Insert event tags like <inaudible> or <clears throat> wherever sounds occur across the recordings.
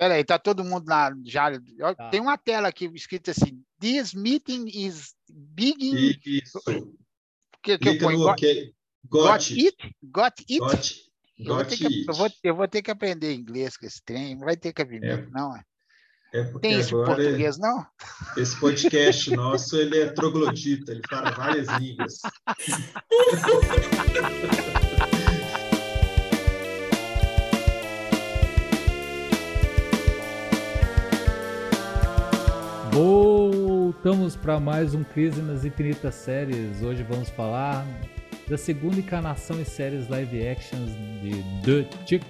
Peraí, tá todo mundo lá já. Tá. Tem uma tela aqui escrita assim: This meeting is big. Isso. Que, que eu ponho? Okay. Got, it? Got it? Got, eu, vou que, eu, vou, eu, vou ter que aprender inglês com esse trem. Não vai ter cabimento, é. não. É, é Tem isso em português, não? Esse podcast nosso ele é troglodita, ele fala várias línguas. <laughs> Voltamos para mais um Crise nas Infinitas Séries. Hoje vamos falar da segunda encarnação em séries live actions de The Chick,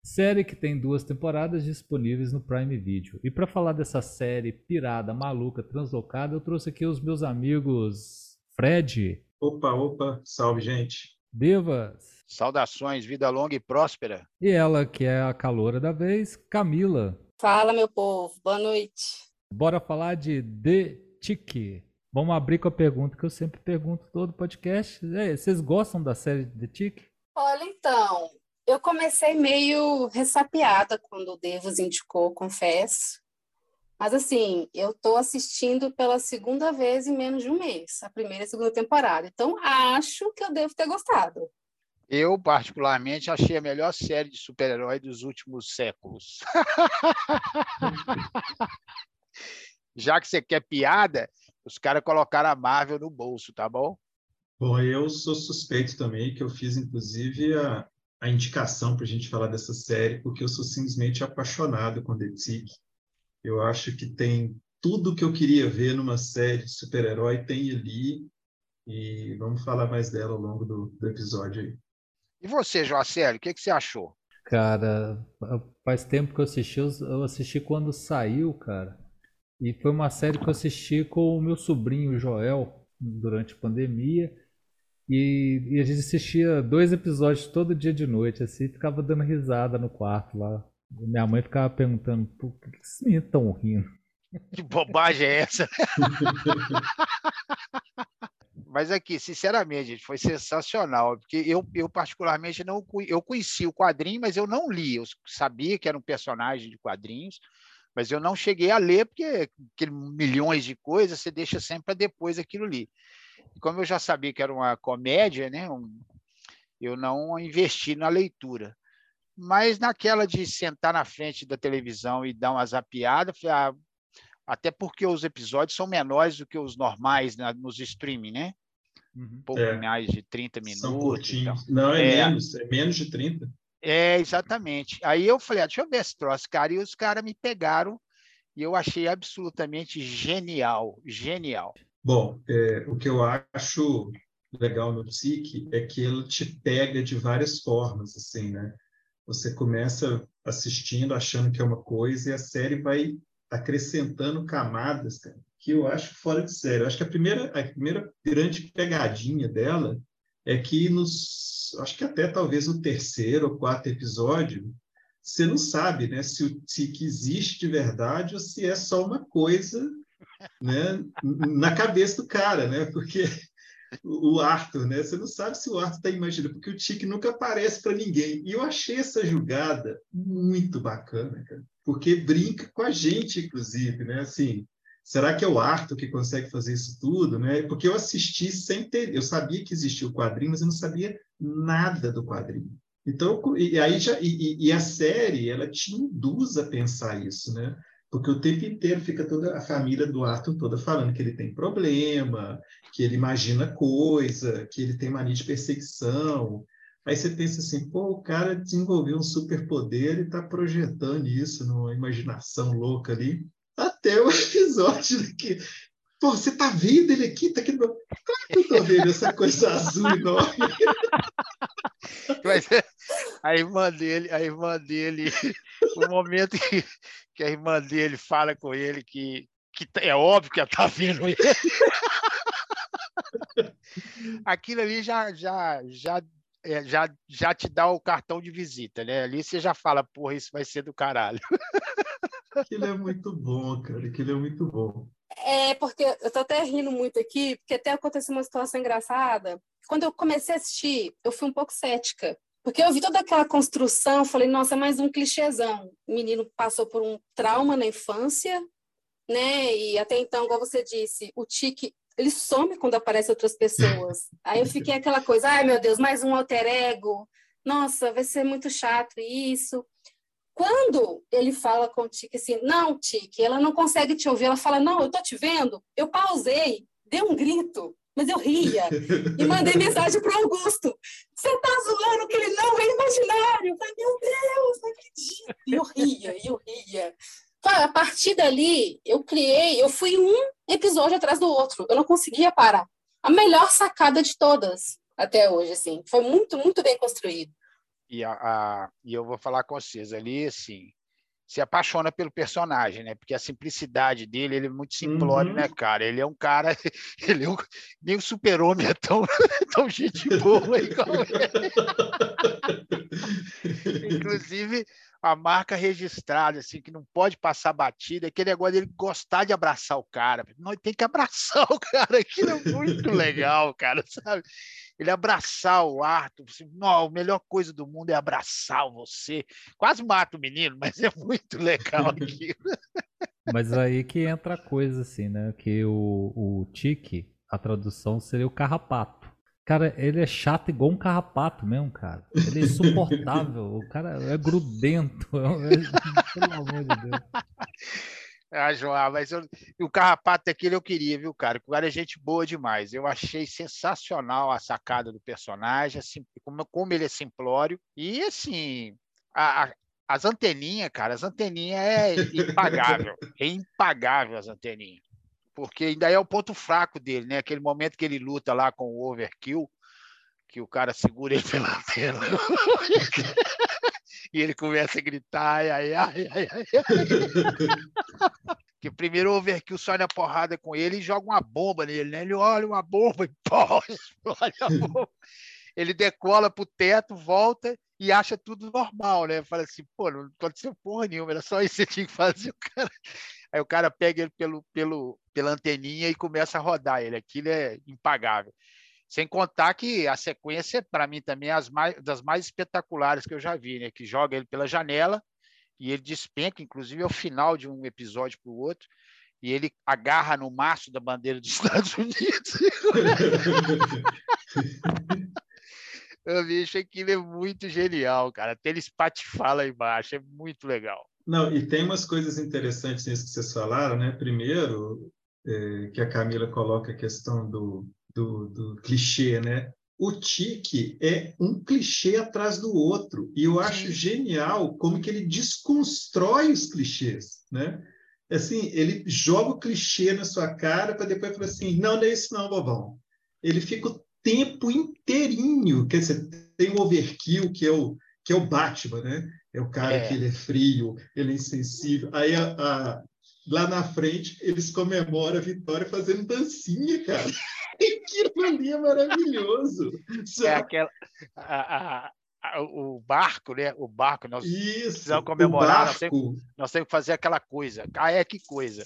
série que tem duas temporadas disponíveis no Prime Video. E para falar dessa série pirada, maluca, translocada, eu trouxe aqui os meus amigos Fred. Opa, opa, salve gente. Devas. Saudações, vida longa e próspera. E ela, que é a caloura da vez, Camila. Fala, meu povo, boa noite. Bora falar de The Tick. Vamos abrir com a pergunta que eu sempre pergunto todo podcast. É, vocês gostam da série The Tick? Olha, então, eu comecei meio ressapiada quando o Devos indicou, confesso. Mas assim, eu estou assistindo pela segunda vez em menos de um mês, a primeira e a segunda temporada. Então, acho que eu devo ter gostado. Eu, particularmente, achei a melhor série de super-herói dos últimos séculos. <laughs> já que você quer piada, os caras colocaram a Marvel no bolso, tá bom? Bom, eu sou suspeito também, que eu fiz, inclusive, a, a indicação para a gente falar dessa série, porque eu sou simplesmente apaixonado com The Tick. Eu acho que tem tudo que eu queria ver numa série de super-herói, tem ali, e vamos falar mais dela ao longo do, do episódio aí. E você, Joacélio, o que, que você achou? Cara, faz tempo que eu assisti, eu assisti quando saiu, cara. E foi uma série que eu assisti com o meu sobrinho Joel durante a pandemia. E, e, a gente assistia dois episódios todo dia de noite, assim, ficava dando risada no quarto lá. Minha mãe ficava perguntando, por que esses meninos estão rindo? <laughs> Que bobagem é essa? <laughs> Mas aqui, sinceramente, foi sensacional, porque eu, eu particularmente não eu conheci o quadrinho, mas eu não li. Eu sabia que era um personagem de quadrinhos, mas eu não cheguei a ler, porque aquele milhões de coisas você deixa sempre para depois aquilo ali. E como eu já sabia que era uma comédia, né, um, eu não investi na leitura. Mas naquela de sentar na frente da televisão e dar uma zapiada, ah, até porque os episódios são menores do que os normais né, nos streaming, né? Uhum. Pouco é. mais de 30 minutos. Então. Não, é, é, menos, é menos de 30. É, exatamente. Aí eu falei, ah, deixa eu ver esse troço, cara, e os caras me pegaram e eu achei absolutamente genial, genial. Bom, é, o que eu acho legal no Psique é que ele te pega de várias formas, assim, né? Você começa assistindo, achando que é uma coisa, e a série vai acrescentando camadas, cara, que eu acho fora de série. Eu acho que a primeira, a primeira grande pegadinha dela é que nos, acho que até talvez no terceiro ou quarto episódio, você não sabe, né, se o tique existe de verdade ou se é só uma coisa, né, na cabeça do cara, né, porque o Arthur, né, você não sabe se o Arthur está imaginando, porque o tique nunca aparece para ninguém. E eu achei essa jogada muito bacana, cara, porque brinca com a gente, inclusive, né, assim, será que é o Arthur que consegue fazer isso tudo, né? Porque eu assisti sem ter, eu sabia que existia o quadrinho, mas eu não sabia nada do quadrinho. Então, e aí já, e, e, a série, ela te induz a pensar isso, né? Porque o tempo inteiro fica toda a família do Arthur toda falando que ele tem problema, que ele imagina coisa, que ele tem mania de perseguição. Aí você pensa assim, pô, o cara desenvolveu um superpoder e está projetando isso numa imaginação louca ali até o <laughs> episódio que Pô, você tá vendo ele aqui? Tá aqui no... Claro que eu tô vendo essa coisa azul enorme. <laughs> Mas a irmã dele, a irmã dele, <laughs> o momento que, que a irmã dele fala com ele que, que é óbvio que ela tá vendo ele. Aquilo ali já, já, já, é, já, já te dá o cartão de visita, né? Ali você já fala, porra, isso vai ser do caralho. Aquilo é muito bom, cara. Aquilo é muito bom. É, porque eu tô até rindo muito aqui, porque até aconteceu uma situação engraçada. Quando eu comecei a assistir, eu fui um pouco cética. Porque eu vi toda aquela construção, falei, nossa, é mais um clichêzão. O menino passou por um trauma na infância, né? E até então, igual você disse, o tique, ele some quando aparecem outras pessoas. Aí eu fiquei aquela coisa, ai meu Deus, mais um alter ego. Nossa, vai ser muito chato isso. Quando ele fala com o Tique assim, não, Tique, ela não consegue te ouvir, ela fala, não, eu tô te vendo. Eu pausei, dei um grito mas eu ria e mandei <laughs> mensagem para Augusto. Você tá zoando que ele não é imaginário? Eu falei, meu Deus, não acredito. E eu ria, e eu ria. a partir dali, eu criei, eu fui um episódio atrás do outro. Eu não conseguia parar. A melhor sacada de todas até hoje, assim. Foi muito, muito bem construído. E, a, a, e eu vou falar com vocês ali, assim, se apaixona pelo personagem, né? Porque a simplicidade dele, ele é muito simplório, né, uhum. né, cara? Ele é um cara, <laughs> ele é um, nem o super-homem é tão, <laughs> tão gente boa igual ele. <laughs> Inclusive, a marca registrada, assim, que não pode passar batida, é aquele negócio dele gostar de abraçar o cara. Não, tem que abraçar o cara, aquilo é muito legal, cara, sabe? Ele abraçar o Arthur, assim, não, a melhor coisa do mundo é abraçar você. Quase mata o menino, mas é muito legal <laughs> aquilo. Mas aí que entra a coisa assim, né? Que o, o Tiki, a tradução seria o carrapato. Cara, ele é chato igual um carrapato mesmo, cara. Ele é insuportável. o cara é grudento. <laughs> Pelo amor de Deus. Ah, João, mas eu, o Carrapato aquele eu queria, viu, cara? O cara é gente boa demais. Eu achei sensacional a sacada do personagem, assim, como, como ele é simplório. E, assim, a, a, as anteninhas, cara, as anteninhas é impagável. <laughs> é impagável as anteninhas. Porque ainda é o ponto fraco dele, né? Aquele momento que ele luta lá com o Overkill, que o cara segura ele <laughs> pela tela. e ele começa a gritar, ai, ai, ai, ai, ai. que primeiro o Overkill sai na porrada com ele e joga uma bomba nele, né? Ele olha uma bomba e <laughs> pô, explode a bomba. Ele decola pro teto, volta e acha tudo normal, né? Fala assim, pô, não aconteceu porra nenhuma, era só isso que você tinha que fazer. O cara... Aí o cara pega ele pelo, pelo, pela anteninha e começa a rodar ele. Aquilo é impagável. Sem contar que a sequência, para mim, também é mais, das mais espetaculares que eu já vi, né? Que joga ele pela janela e ele despenca, inclusive, ao final de um episódio para o outro, e ele agarra no maço da bandeira dos <laughs> Estados Unidos. eu acho aquilo é muito genial, cara. Até ele espatifar lá embaixo, é muito legal. Não, e tem umas coisas interessantes nisso que vocês falaram, né? Primeiro, é, que a Camila coloca a questão do, do, do clichê, né? O tique é um clichê atrás do outro. E eu acho genial como que ele desconstrói os clichês, né? Assim, ele joga o clichê na sua cara para depois falar assim, não, não é isso não, bobão. Ele fica o tempo inteirinho, quer dizer, tem o overkill, que é o, que é o Batman, né? É o cara é. que ele é frio, ele é insensível. Aí a, a, lá na frente eles comemoram a vitória fazendo dancinha, cara. Ali é maravilhoso. É aquela. A, a, o barco, né? O barco, nós Isso, precisamos comemorar, nós temos, nós temos que fazer aquela coisa. Ah, é que coisa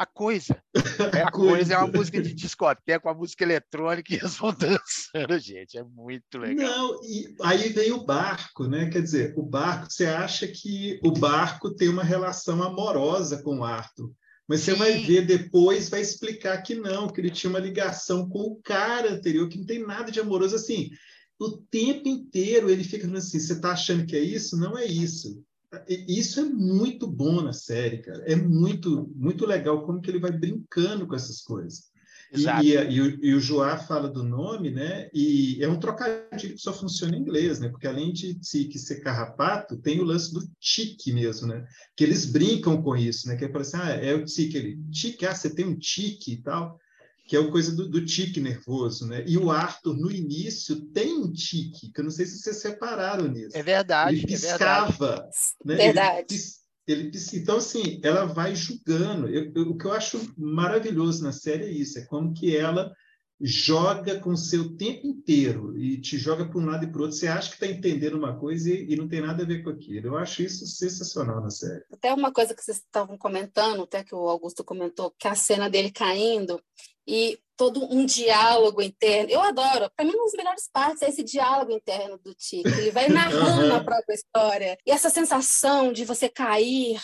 a coisa. <laughs> É, a coisa. coisa é uma música de discoteca, uma música eletrônica e eles vão <laughs> dançando, gente. É muito legal. Não, e aí vem o barco, né? Quer dizer, o barco, você acha que o barco tem uma relação amorosa com o Arthur. Mas Sim. você vai ver depois, vai explicar que não, que ele tinha uma ligação com o cara anterior, que não tem nada de amoroso. Assim, o tempo inteiro ele fica falando assim: você está achando que é isso? Não é isso. Isso é muito bom na série, cara. É muito, muito legal como que ele vai brincando com essas coisas. Exato. E, e, e, o, e o Joá fala do nome, né? E é um trocadilho que só funciona em inglês, né? Porque além de tique ser carrapato, tem o lance do tique mesmo, né? Que eles brincam com isso, né? Que é para assim, ah, é o tique, ele tique, ah, você tem um tique e tal, que é uma coisa do, do tique nervoso, né? E o Arthur, no início, tem um tique, que eu não sei se vocês separaram nisso. É verdade. Ele piscava. É verdade. Né? verdade. Ele, ele então assim ela vai julgando. Eu, eu, o que eu acho maravilhoso na série é isso é como que ela joga com o seu tempo inteiro e te joga para um lado e para o outro. Você acha que está entendendo uma coisa e, e, não tem nada a ver com aquilo. Eu acho isso sensacional na série. Até uma coisa que vocês estavam comentando até que o Augusto comentou que a cena dele caindo e todo um diálogo interno. Eu adoro. Para mim, uma das melhores partes é esse diálogo interno do Tique. Ele vai narrando a própria história. E essa sensação de você cair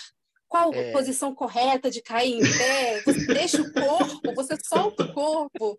qual é. posição correta de cair em pé, você deixa o corpo, você solta o corpo.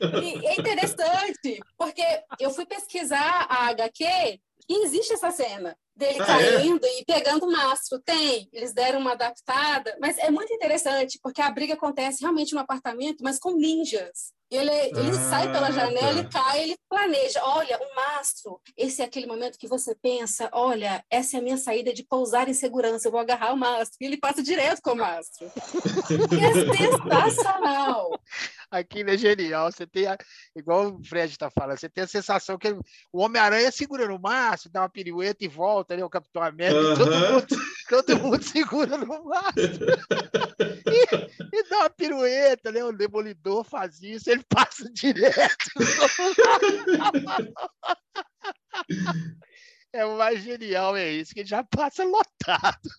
E é interessante, porque eu fui pesquisar a HQ e existe essa cena dele ah, caindo é? e pegando o mastro. Tem, eles deram uma adaptada, mas é muito interessante, porque a briga acontece realmente no apartamento, mas com ninjas. Ele, ele ah, sai pela janela tá. e cai, ele planeja. Olha, um mastro. Esse é aquele momento que você pensa: olha, essa é a minha saída de pousar em segurança, eu vou agarrar o mastro. E ele passa direto com o mastro. é sensacional. <laughs> Aquilo é genial. Você tem, a, igual o Fred está falando, você tem a sensação que o Homem-Aranha segura no mastro, dá uma pirueta e volta, né? O Capitão América, uh -huh. todo, mundo, todo mundo <laughs> segura no mastro. <laughs> e, e, dá uma pirueta, né? O Demolidor faz isso, ele passa direto. <laughs> É o mais genial, é isso, que já passa lotado.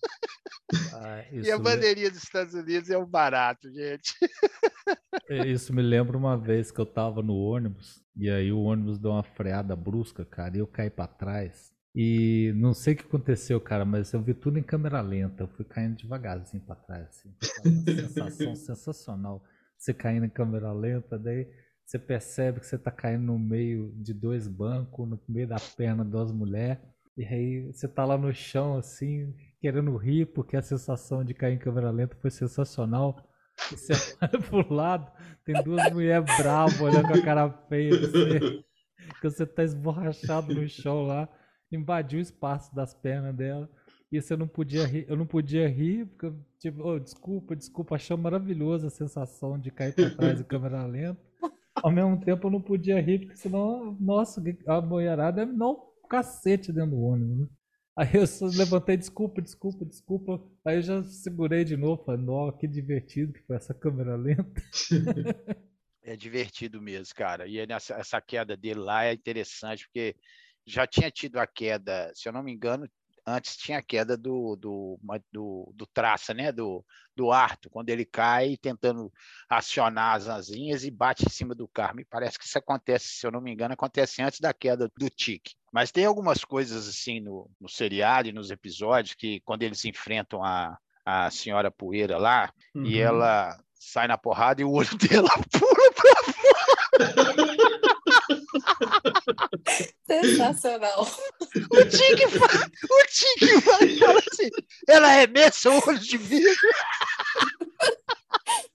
Ah, e a bandeirinha dos Estados Unidos é um barato, gente. É, isso me lembra uma vez que eu tava no ônibus, e aí o ônibus deu uma freada brusca, cara, e eu caí para trás. E não sei o que aconteceu, cara, mas eu vi tudo em câmera lenta. Eu fui caindo devagarzinho para trás. Assim. Uma sensação <laughs> sensacional. Você caindo em câmera lenta, daí você percebe que você tá caindo no meio de dois bancos, no meio da perna de duas mulheres. E aí você tá lá no chão, assim, querendo rir, porque a sensação de cair em câmera lenta foi sensacional. E você <laughs> olha pro lado, tem duas mulheres bravas olhando com a cara feia. Você, <laughs> que você tá esborrachado no chão lá, invadiu o espaço das pernas dela. E você não podia rir, eu não podia rir, porque tipo, oh, desculpa, desculpa, achei maravilhosa a sensação de cair para trás em câmera <laughs> lenta ao mesmo tempo eu não podia rir, porque senão, nossa, a boiarada é não cacete dentro do ônibus, né? Aí eu só levantei, desculpa, desculpa, desculpa. Aí eu já segurei de novo, falei, nossa, que divertido que foi essa câmera lenta. <laughs> É divertido mesmo, cara. E essa, essa queda dele lá é interessante, porque já tinha tido a queda, se eu não me engano, antes tinha a queda do, do, do, do traça, né? do, do Arthur, quando ele cai tentando acionar as asinhas e bate em cima do carro. Me parece que isso acontece, se eu não me engano, acontece antes da queda do Tique. Mas tem algumas coisas assim no, no seriado e nos episódios que quando eles enfrentam a, a senhora Poeira lá uhum. e ela sai na porrada e o olho <laughs> dela pula pra fora. Sensacional. O Tique fala, o Tique fala assim, ela arremessa o olho de vidro.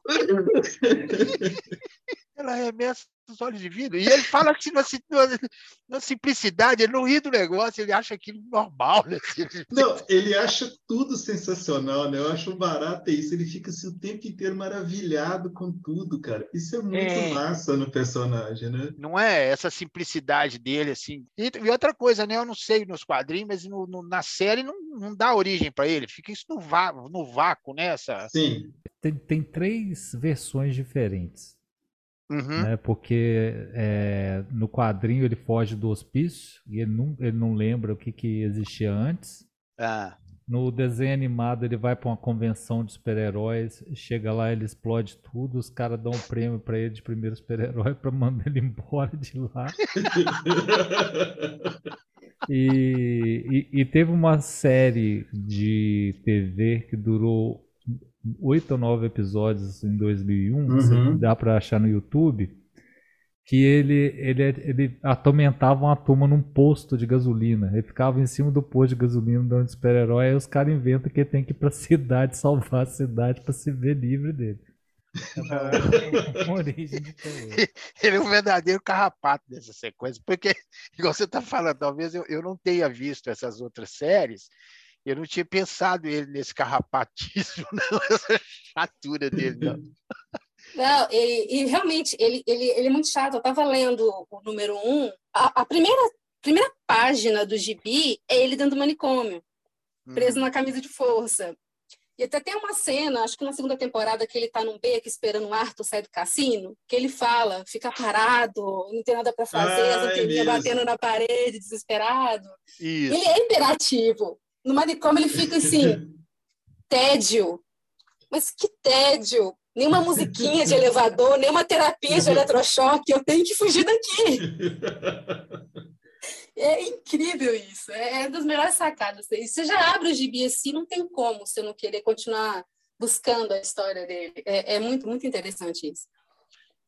<laughs> ela arremessa os olhos de vidro. E ele fala assim, na, na, simplicidade, ele não ri do negócio, ele acha aquilo normal. Né? <laughs> Não, ele acha tudo sensacional, né? Eu acho barato isso. Ele fica assim, o tempo inteiro maravilhado com tudo, cara. Isso é muito é... massa no personagem, né? Não é essa simplicidade dele, assim. E, e outra coisa, né? Eu não sei nos quadrinhos, mas no, no, na série não, não dá origem para ele. Fica isso no, vácuo, no vácuo, né? Essa... Sim. Tem, tem três versões diferentes Uhum. Né? Porque é, no quadrinho ele foge do hospício e ele não, ele não lembra o que, que existia antes. Ah. No desenho animado ele vai para uma convenção de super-heróis, chega lá, ele explode tudo, os caras dão um prêmio para ele de primeiro super-herói para mandar ele <laughs> embora de lá. e, e, e teve uma série de TV que durou oito ou nove episódios em 2001, uhum. dá para achar no YouTube, que ele, ele, ele atormentava uma turma num posto de gasolina. Ele ficava em cima do posto de gasolina dando super-herói, aí os caras inventam que ele tem que ir pra <laughs> cidade, salvar a cidade para se ver livre dele. É. <laughs> Ele é um verdadeiro carrapato dessa sequência, porque, <laughs> igual você está falando, talvez eu, eu não tenha visto essas outras séries, eu não tinha pensado ele nesse carrapatismo, <laughs> não, essa chatura dele, não. Não, e, e realmente, ele, ele, ele é muito chato. Eu estava lendo o número um, a, a, primeira, primeira página do gibi é ele dentro do manicômio, preso hum. na camisa de força. E até tem uma cena, acho que na segunda temporada, que ele está num beco esperando o Arthur sair do cassino, que ele fala, fica parado, não tem nada para fazer, ah, é batendo na parede, desesperado. Isso. Ele é imperativo no manicômio ele fica assim, <laughs> tédio. Mas que tédio! nenhuma musiquinha de elevador, nenhuma terapia de eletrochoque, eu tenho que fugir daqui. <laughs> É incrível isso, é, é das melhores sacadas. Você já abre o gibi assim, não tem como você não querer continuar buscando a história dele. É, é muito, muito interessante isso.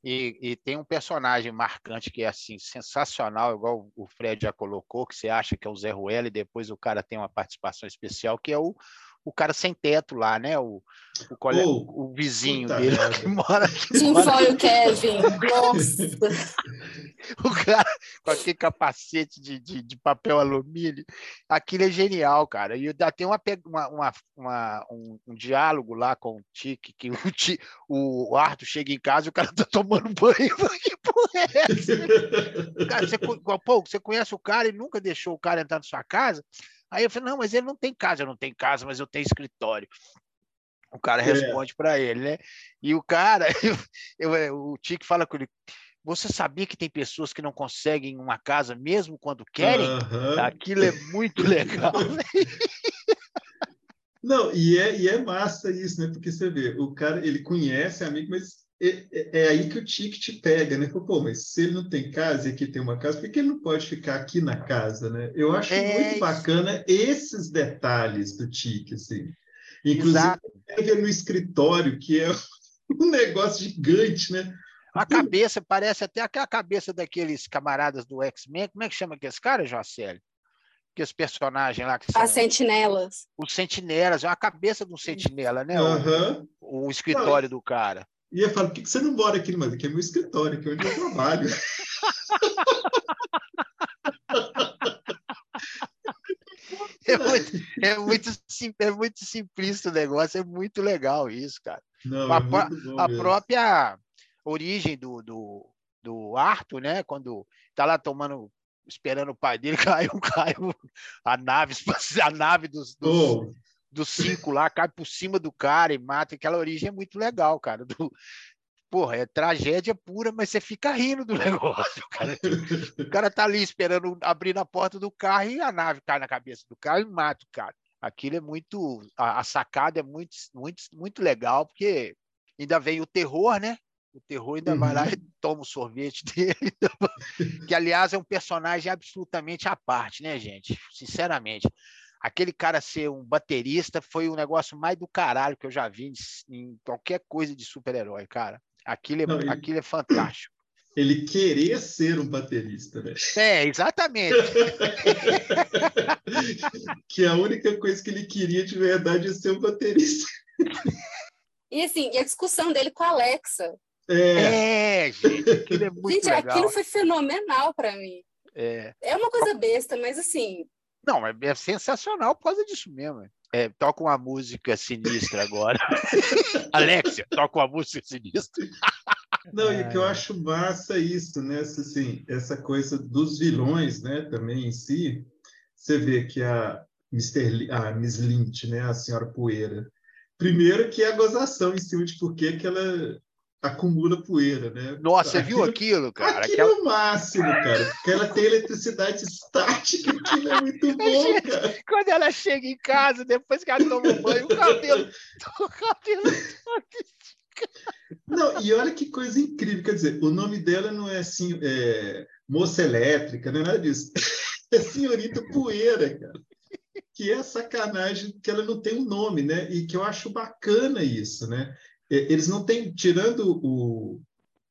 E, e, tem um personagem marcante que é assim sensacional, igual o Fred já colocou, que você acha que é o Zé Ruela e depois o cara tem uma participação especial, que é o, o cara sem teto lá, né? O, o, cole... oh, o vizinho dele <laughs> que mora. Que Sim, mora... foi o Kevin. Nossa. <laughs> o cara com aquele capacete de, de, de, papel alumínio. Aquilo é genial, cara. E ainda tem uma, uma, uma um, um, diálogo lá com o Tique, que o, Tique, o Arthur chega em casa e o cara tá tomando banho. <laughs> que porra é essa? Cara, você, pô, você conhece o cara e nunca deixou o cara entrar na sua casa? Aí eu falei, não, mas ele não tem casa, eu não tenho casa, mas eu tenho escritório. O cara é. responde para ele, né? E o cara, <laughs> eu, eu, o Tique fala com ele, você sabia que tem pessoas que não conseguem uma casa mesmo quando querem? Uhum. Aquilo é muito <laughs> legal. não, e é, e é massa isso, né? Porque você vê, o cara, ele conhece amigo, mas é, é, é, aí que o tique te pega, né? Pô, mas se ele não tem casa e aqui tem uma casa, por que ele não pode ficar aqui na casa, né? Eu acho é muito bacana esses detalhes do tique, assim. Inclusive, pega no escritório, que é <laughs> um negócio gigante, né? A cabeça parece até aquela cabeça daqueles camaradas do X-Men. Como é que chama aqueles caras, Jocelyn? Aqueles personagens lá que são. As sentinelas. Os sentinelas, é uma cabeça de um sentinela, né? Uhum. O, o escritório Não, do cara. E eu falo, por que você não mora aqui, mas aqui é meu escritório, aqui é onde eu trabalho. <laughs> É muito, é, muito, é muito simplista o negócio, é muito legal isso, cara. Não, a, é a própria origem do, do, do Arthur, né? Quando tá lá tomando, esperando o pai dele, <laughs> caiu, caiu a nave, a nave dos, dos, oh dos cinco lá, cai por cima do cara e mata. Aquela origem é muito legal, cara. Do, porra, é tragédia pura, mas você fica rindo do <laughs> negócio. O cara, o cara tá ali esperando abrir a porta do carro e a nave cai na cabeça do cara e mata o cara. Aquilo é muito. A, a sacada é muito, muito, muito legal, porque ainda vem o terror, né? O terror ainda uhum. vai lá uhum. e toma o sorvete <laughs> dele. que, aliás, é um personagem absolutamente à parte, né, gente? Sinceramente aquele cara ser um baterista foi o negócio mais do caralho que eu já vi em, qualquer coisa de super-herói, cara. Aquilo é, Não, ele, aquilo é fantástico. <coughs> Ele querer ser um baterista, né? É, exatamente. <laughs> que a única coisa que ele queria de verdade é ser um baterista. <laughs> E assim, e a discussão dele com a Alexa. É, é gente, aquilo é <laughs> muito gente, legal. aquilo foi fenomenal para mim. É. é uma coisa besta, mas assim, não, é, é sensacional por causa disso mesmo. É, toca uma música sinistra agora. <laughs> Alexia, toca uma música sinistra. Não, e que eu acho massa isso, né? Assim, essa coisa dos vilões, né? Também em si, você vê que a, Mr. a Miss Lynch, né? A senhora Poeira, primeiro que é a gozação em cima de por que ela acumula poeira, né? Nossa, você viu aquilo, cara? Aquilo Aquela... é o máximo, cara. Porque ela tem eletricidade estática, aquilo é muito <laughs> bom, Gente, cara. Quando ela chega em casa, depois que ela toma banho, o cabelo, <laughs> o cabelo Não, e olha que coisa incrível, quer dizer, o nome dela não é assim, é, moça elétrica, não é nada disso. <laughs> É senhorita poeira, cara. Que é sacanagem que ela não tem um nome, né? E que eu acho bacana isso, né? Eles não têm, tirando o,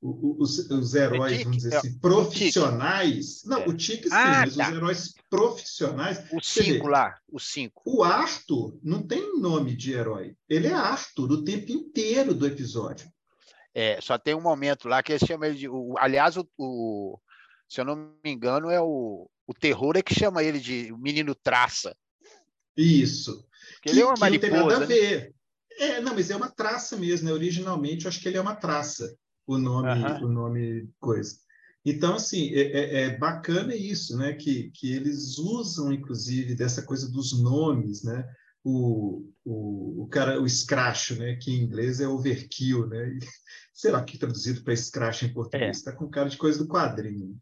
o, os, os, heróis, vamos dizer é assim, profissionais. Não, é. o Tique sim, ah, mas tá. os heróis profissionais. O cinco lá, o cinco. O Arthur não tem nome de herói. Ele é Arthur o tempo inteiro do episódio. É, só tem um momento lá que eles chamam ele de. O, aliás, o, o, se eu não me engano, é o, o terror é que chama ele de menino traça. Isso. Que, ele é uma mariposa, não tem nada a né? É, não, mas é uma traça mesmo, né? Originalmente, eu acho que ele é uma traça, o nome, o nome coisa. Então, assim, é, é, é, bacana isso, né? Que, que eles usam, inclusive, dessa coisa dos nomes, né? O, o, o cara, o scratch, né? Que em inglês é overkill, né? Sei lá que traduzido para scratch em português, está é. com cara de coisa do quadrinho.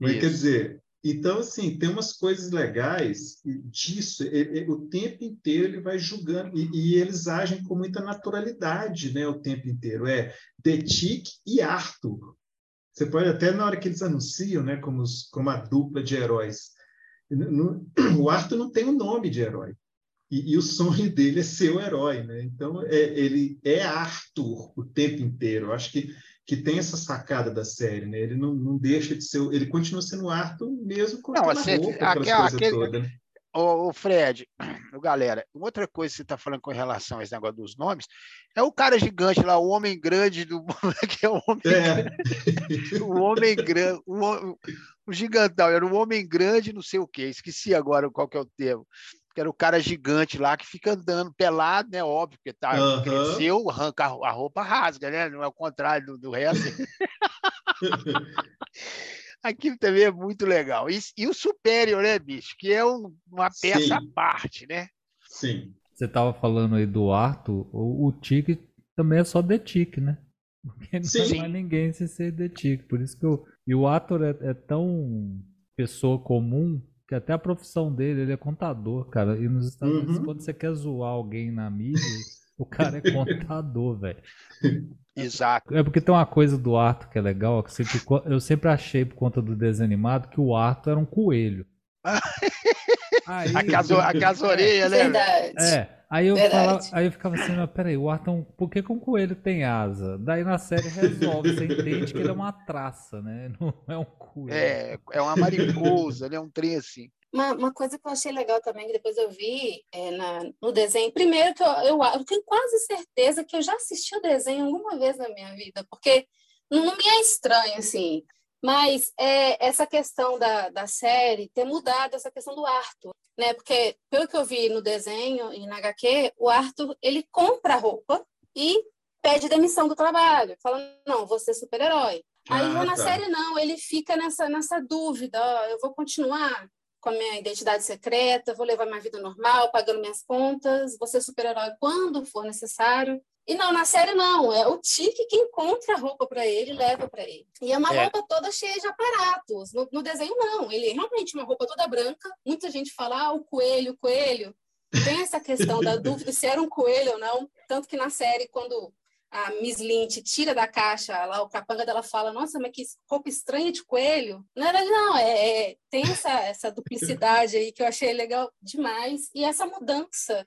Mas isso. quer dizer, Então, assim, tem umas coisas legais disso. o tempo inteiro ele vai julgando e, e, eles agem com muita naturalidade, né? O tempo inteiro. É Detic e Arthur. Você pode até na hora que eles anunciam, né? Como, os, como a dupla de heróis. No, <clears throat> o Arthur não tem o um nome de herói. E, e, o sonho dele é ser o herói, né? Então, é, ele é Arthur o tempo inteiro. Eu acho que que tem essa sacada da série, né? Ele não, não deixa de ser, ele continua sendo Arthur mesmo com não, aquela assim, roupa, aquelas aquele, todas. Né? O, o Fred, o galera, outra coisa que você está falando com relação a esse negócio dos nomes é o cara gigante lá, o homem grande do <laughs> que é o homem, é. Grande, o homem grande, o, o gigantão era o homem grande, não sei o que, esqueci agora qual que é o termo que era o cara gigante lá que fica andando pelado, né? Óbvio, porque tá, uhum. cresceu, arranca a roupa, rasga, né? Não é o contrário do, do resto. <laughs> Aquilo também é muito legal. E, e, o Superior, né, bicho? Que é um, uma peça Sim. à parte, né? Sim. Você tava falando aí do Arthur, o, o Tique também é só The Tique, né? Porque não Sim. é ninguém sem ser The Tique. Por isso que eu, e o Arthur é, é tão pessoa comum que até a profissão dele, ele é contador, cara. E nos Estados Unidos, uhum. quando você quer zoar alguém na mídia, o cara é <laughs> contador, velho. Exato. É porque tem uma coisa do Arthur que é legal, que sempre, eu sempre achei, por conta do desenho animado, que o Arthur era um coelho. <laughs> Aí, aquelas, orelhas, né? Verdade. É. Aí eu, falava, aí eu ficava assim, mas peraí, o Arthur, por que, que um coelho tem asa? Daí na série resolve, você entende que ele é uma traça, né? <laughs> Não é um coelho. É, é uma mariposa, né? Um trem assim. Uma, uma coisa que eu achei legal também, que depois eu vi é, na, no desenho, primeiro que eu, eu, eu, tenho quase certeza que eu já assisti o desenho alguma vez na minha vida, porque não, não me é estranho, assim, mas é, essa questão da, da série ter mudado essa questão do Arthur, né? Porque, pelo que eu vi no desenho e na HQ, o Arthur, ele compra a roupa e pede demissão do trabalho, fala, não, você é super-herói. Aí ah, na tá. série não, ele fica nessa, nessa dúvida, ó, eu vou continuar com a minha identidade secreta, vou levar minha vida normal, pagando minhas contas, vou ser super-herói quando for necessário. E não, na série não, é o Tique que encontra a roupa para ele e leva para ele. E é uma é. roupa toda cheia de aparatos. No, no, desenho, não. Ele é realmente uma roupa toda branca. Muita gente fala, ah, o coelho, o coelho. Tem essa questão da <laughs> dúvida se era um coelho ou não. Tanto que na série, quando a Miss Lynch tira da caixa, lá o capanga dela fala, nossa, mas que roupa estranha de coelho. Não era, não, é, é, tem essa, essa duplicidade aí que eu achei legal demais. E essa mudança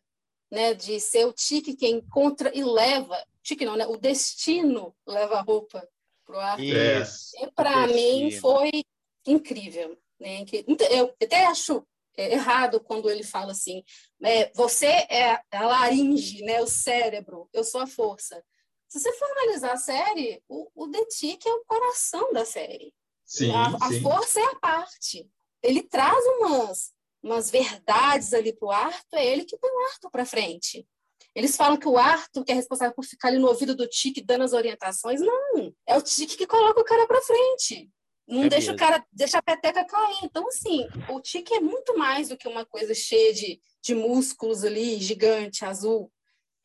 né, de ser o Tique quem encontra e leva, Tique não, né, o destino leva a roupa para o ar. E para mim foi incrível. Né, que, eu até acho errado quando ele fala assim, é, você é a laringe, né, o cérebro, eu sou a força. Se você for analisar a série, o, o Detic é o coração da série. Sim, a, sim. a força é a parte. Ele traz umas umas verdades ali para o Arthur, é ele que põe o Arthur para frente. Eles falam que o Arthur, que é responsável por ficar ali no ouvido do Tique dando as orientações, não. É o Tique que coloca o cara para frente. Não é deixa mesmo. o cara, deixa a peteca cair. Então, assim, o Tique é muito mais do que uma coisa cheia de, de músculos ali, gigante, azul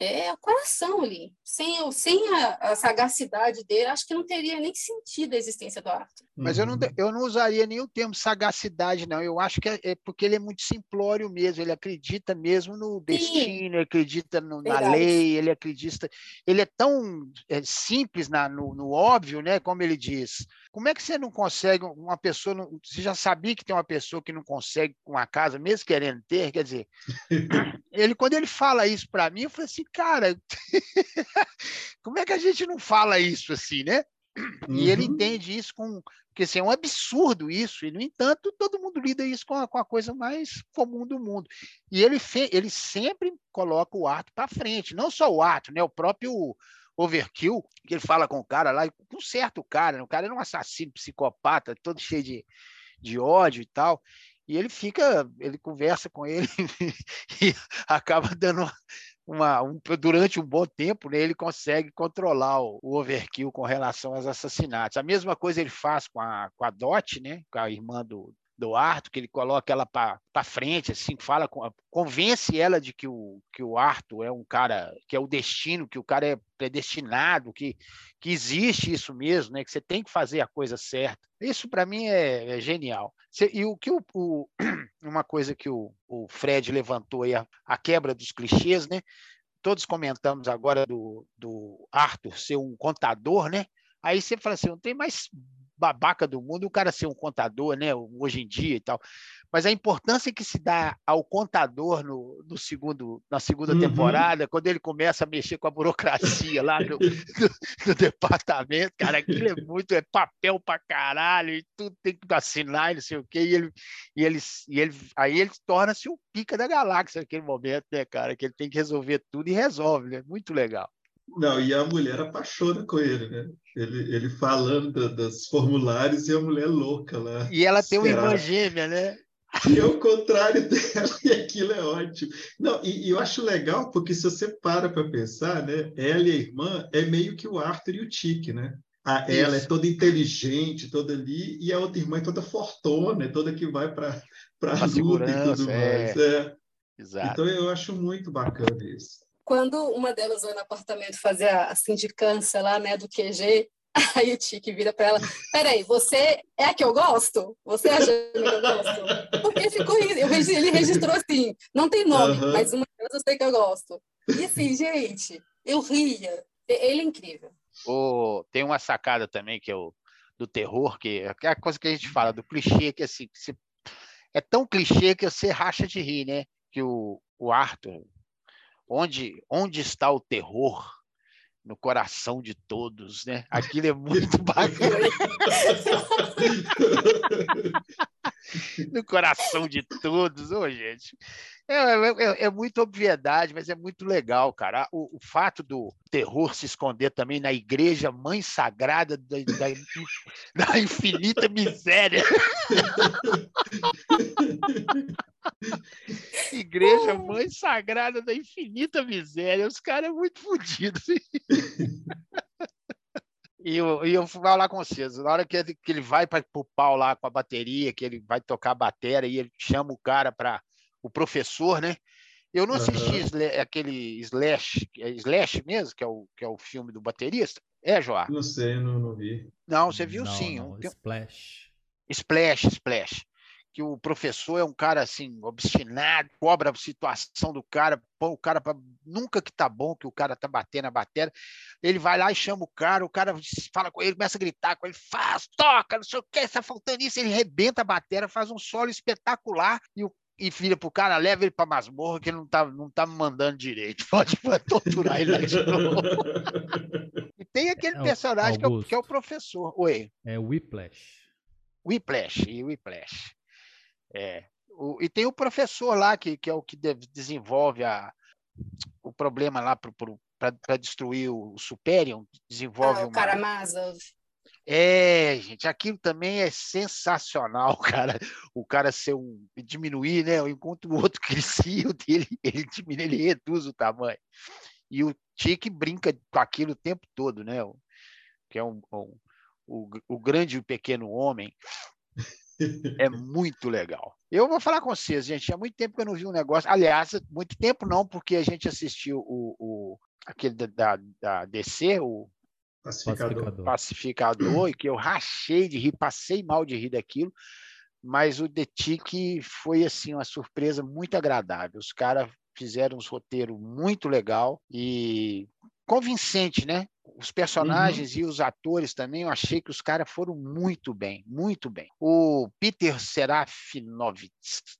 é o coração ali. Sem, sem a, a, sagacidade dele, acho que não teria nem sentido a existência do Arthur. Mas eu não, uhum. eu não usaria o termo sagacidade, não. Eu acho que é, é porque ele é muito simplório mesmo. Ele acredita mesmo no destino, ele acredita no, na lei, ele acredita. Ele é tão é, simples na, no, no, óbvio, né? Como ele diz. Como é que você não consegue uma pessoa? Não, você já sabia que tem uma pessoa que não consegue uma casa, mesmo querendo ter? Quer dizer, <laughs> ele quando ele fala isso para mim, eu falei assim, cara, <laughs> como é que a gente não fala isso assim, né? Uhum. E ele uhum. entende isso com. Porque assim, é um absurdo isso, e no entanto, todo mundo lida isso com a, com a coisa mais comum do mundo. E ele, fe, ele sempre coloca o ato para frente, não só o ato, né? O próprio overkill, que ele fala com o cara lá, com certo cara, né? o cara era um assassino, psicopata, todo cheio de, de ódio e tal. E ele fica, ele conversa com ele <laughs> e acaba dando uma, um, durante um bom tempo, né, ele consegue controlar o, o, overkill com relação aos assassinatos. A mesma coisa ele faz com a, com a Dot, né, com a irmã do, do Arthur, que ele coloca ela para frente, assim, fala, convence ela de que o, que o Arthur é um cara, que é o destino, que o cara é predestinado, que, que existe isso mesmo, né? que você tem que fazer a coisa certa. Isso, para mim, é, é, genial. E o que o, o, <clears throat> uma coisa que o, o Fred levantou aí, a, a quebra dos clichês, né? Todos comentamos agora do, do Arthur ser um contador, né? Aí você fala assim, não tem mais babaca do mundo o cara ser um contador, né? Hoje em dia e tal. Mas a importância que se dá ao contador no, no segundo, na segunda uhum. temporada, quando ele começa a mexer com a burocracia lá no, no, no, departamento, cara, aquilo é muito, é papel pra caralho, e tudo tem que assinar, e não sei o quê, e ele, e ele, e ele aí ele torna-se o pica da galáxia naquele momento, né, cara? Que ele tem que resolver tudo e resolve, né? Muito legal. Não, e a mulher apaixona com ele, né? Ele, ele falando dos formulários e a mulher louca lá. E ela tem uma irmã gêmea, né? E é o contrário <laughs> dela, e aquilo é ótimo. Não, e, e eu acho legal, porque se você para para pensar, né? Ela e a irmã é meio que o Arthur e o Tique, né? A, ela é toda inteligente, toda ali, e a outra irmã é toda fortuna, toda que vai para a luta e tudo é. mais. É. Exato. Então eu acho muito bacana isso quando uma delas vai no apartamento fazer a sindicância lá, né, do QG, <laughs> aí o Tique vira para ela, peraí, você é a que eu gosto? Você é a Jane que eu gosto? Porque ficou, ele registrou assim, não tem nome, uhum. mas uma delas eu sei que eu gosto. E assim, gente, eu ria. Ele é incrível. Oh, tem uma sacada também que é o do terror, que é a coisa que a gente fala, do clichê, que assim, é tão clichê que você racha de rir, né? Que o, o Arthur, onde, onde está o terror no coração de todos, né? Aquilo é muito <laughs> bacana. <laughs> no coração de todos, ô gente. É, é, é, é muita obviedade, mas é muito legal, cara. O, o, fato do terror se esconder também na igreja mãe sagrada da, da, da infinita miséria. <laughs> Igreja Mãe Sagrada da Infinita Miséria. Os caras muito fodidos. <laughs> E eu, e eu vou lá com vocês. Na hora que ele, que ele vai para o pau lá com a bateria, que ele vai tocar a bateria e ele chama o cara para o professor, né? Eu não assisti uhum. aquele Slash, é Slash mesmo, que é, o, que é o filme do baterista. É, Joá? Não sei, não, não vi. Não, você viu não, sim. Não. Splash. Splash, Splash que o professor é um cara assim obstinado, cobra a situação do cara, põe o cara para nunca que tá bom que o cara tá batendo a bateria, ele vai lá e chama o cara, o cara fala com ele, começa a gritar com ele, faz, toca, não sei o que, está faltando isso, ele rebenta a bateria, faz um solo espetacular e o e vira pro cara, leva ele pra masmorra que ele não tá, não tá me mandando direito. <laughs> Pode, pode torturar ele lá de <laughs> novo. e tem aquele é personagem que é, o, que é, o, professor. Oi. É o Whiplash. Whiplash, e Whiplash. É. O, e tem o professor lá, que, que é o que desenvolve a, o problema lá para destruir o Superior, desenvolve ah, o Karamazov. É, gente, aquilo também é sensacional, <laughs> cara. O cara ser um diminuir, né? Enquanto o outro <laughs> crescia, o dele ele diminui, ele reduz o tamanho. E o Tique brinca com aquilo o tempo todo, né? Que é um, um o, o grande e o pequeno homem. É muito legal. Eu vou falar com vocês, gente. Há muito tempo que eu não vi um negócio. Aliás, muito tempo não, porque a gente assistiu o, o aquele da, da DC, o Pacificador. Pacificador, e que eu rachei de rir, passei mal de rir daquilo. Mas o The Tick foi assim uma surpresa muito agradável. Os caras fizeram um roteiro muito legal e convincente, né? Os personagens uhum. e os atores também, eu achei que os caras foram muito bem, muito bem. O Peter Serafinovich,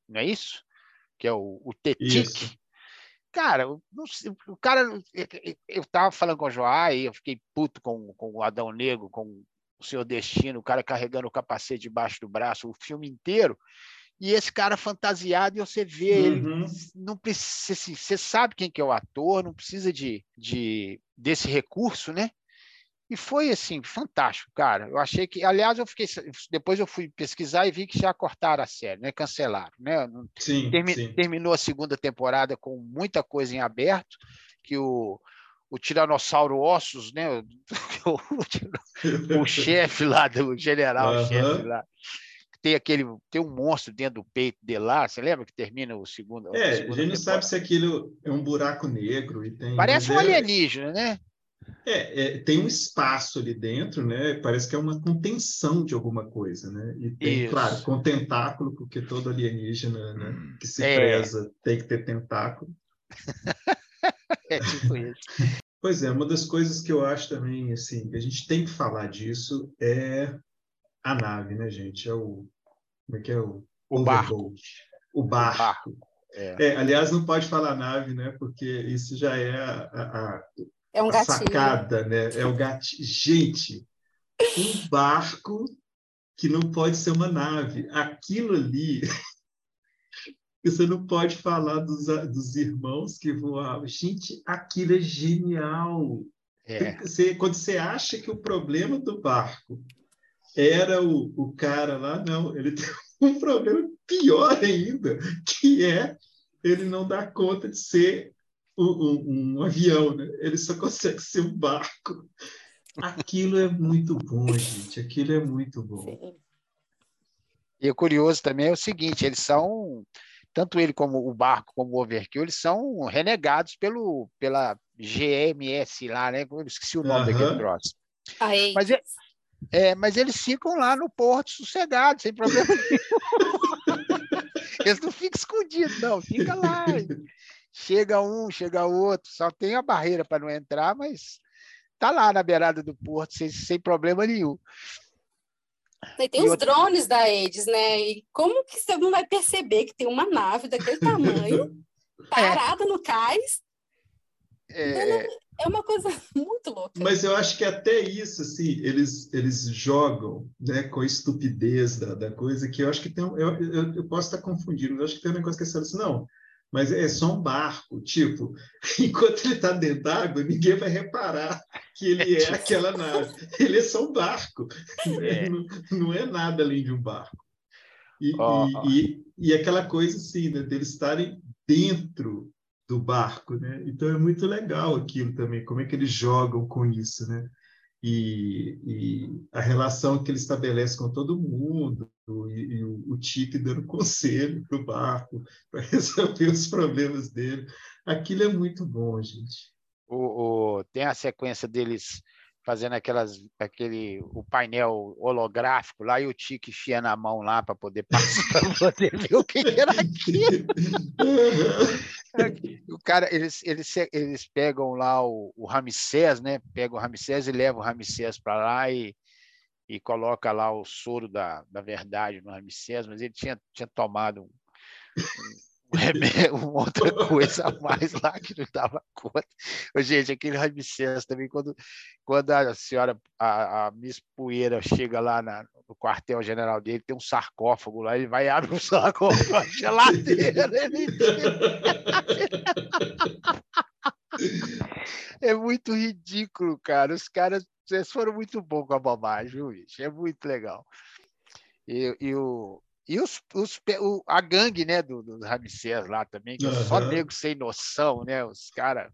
não é isso? Que é o, o Tetic. Cara, não sei, o cara. Eu tava falando com o Joá e eu fiquei puto com, com o Adão Negro, com o Senhor Destino, o cara carregando o capacete debaixo do braço o filme inteiro e esse cara fantasiado e você vê uhum. ele não precisa assim, você sabe quem que é o ator não precisa de, de desse recurso né e foi assim fantástico cara eu achei que aliás eu fiquei depois eu fui pesquisar e vi que já cortaram a série né cancelaram né sim, Termi, sim. terminou a segunda temporada com muita coisa em aberto que o o Tiranossauro Ossos, né? <laughs> O, o, o chefe lá, do general uhum. chefe lá, tem aquele tem um monstro dentro do peito dele lá. Você lembra que termina o segundo? É, a gente não sabe se aquilo é um buraco negro e tem. Parece um é... alienígena, né? É, é, tem um espaço ali dentro, né? Parece que é uma contenção de alguma coisa, né? E tem, Isso. claro, com tentáculo, porque todo alienígena né, que se é. preza tem que ter tentáculo. <laughs> é tipo isso. Pois é, uma das coisas que eu acho também, assim, a gente tem que falar disso é a nave, né, gente? É o. Como é que é o. O barco. O barco. O barco. É. é. aliás, não pode falar nave, né? Porque isso já é a, a, é um a sacada, né? É o gatilho. Gente, um barco que não pode ser uma nave. Aquilo ali. <laughs> Você não pode falar dos, dos irmãos que voavam. Gente, aquilo é genial. É. Você, quando você acha que o problema do barco era o, o cara lá, não, ele <laughs> tem um problema pior ainda, que é ele não dar conta de ser um, um, um avião, né? ele só consegue ser um barco. Aquilo é muito bom, gente, aquilo é muito bom. E o curioso também é o seguinte, eles são, tanto ele como o barco, como o Overkill, eles são renegados pelo, pela GMS lá, né? Eu esqueci o nome uhum. daquele troço. Aí. Mas, é, é, mas eles ficam lá no porto sossegados, sem problema nenhum. <laughs> eles não ficam escondidos, não, fica lá. Chega um, chega outro, só tem a barreira para não entrar, mas tá lá na beirada do porto, sem, sem problema nenhum. E tem e os outra... drones da Edis, né? E como que você não vai perceber que tem uma nave daquele tamanho, <laughs> parada é. no cais? É... é uma coisa <laughs> muito louca. Mas eu acho que até isso, assim, eles, eles jogam né, com a estupidez da, da coisa, que eu acho que tem. Eu, eu, eu posso estar confundindo, mas eu acho que tem um negócio que é assim, não mas é só um barco. Tipo, <laughs> enquanto ele está dentro d'água, ninguém vai reparar que ele é, é aquela nave. Ele é só um barco. É. <laughs> Não, não, é nada além de um barco. E, oh. e, e, e, aquela coisa assim, né, deles estarem dentro do barco, né? Então é muito legal aquilo também, como é que eles jogam com isso, né? e, e, a relação que ele estabelece com todo mundo, e, e o, o Tite dando <laughs> conselho para o barco, para <laughs> resolver os problemas dele. Aquilo é muito bom, gente. O, o, tem a sequência deles fazendo aquelas, aquele, o painel holográfico lá e o Tique enfia na mão lá para poder passar, <laughs> para poder ver o que era aquilo. o cara, eles, eles, eles pegam lá o, o Ramsés, né? Pegam o Ramsés e levam o Ramsés para lá e, e coloca lá o soro da, da verdade no Ramsés, mas ele tinha, tinha tomado um, uma outra coisa a mais lá que não dava conta. Gente, aquele Ramsés também, quando, quando a senhora, a, a Miss Poeira chega lá na, no quartel-general dele, tem um sarcófago lá, ele vai e abre o sarcófago, a geladeira. Ele... é muito ridículo, cara. Os caras vocês foram muito bons com a bobagem, viu, bicho? É muito legal. E, e o, e os, os, o, a gangue, né, do, do Ramsés lá também, que uhum. é só nego sem noção, né? Os caras.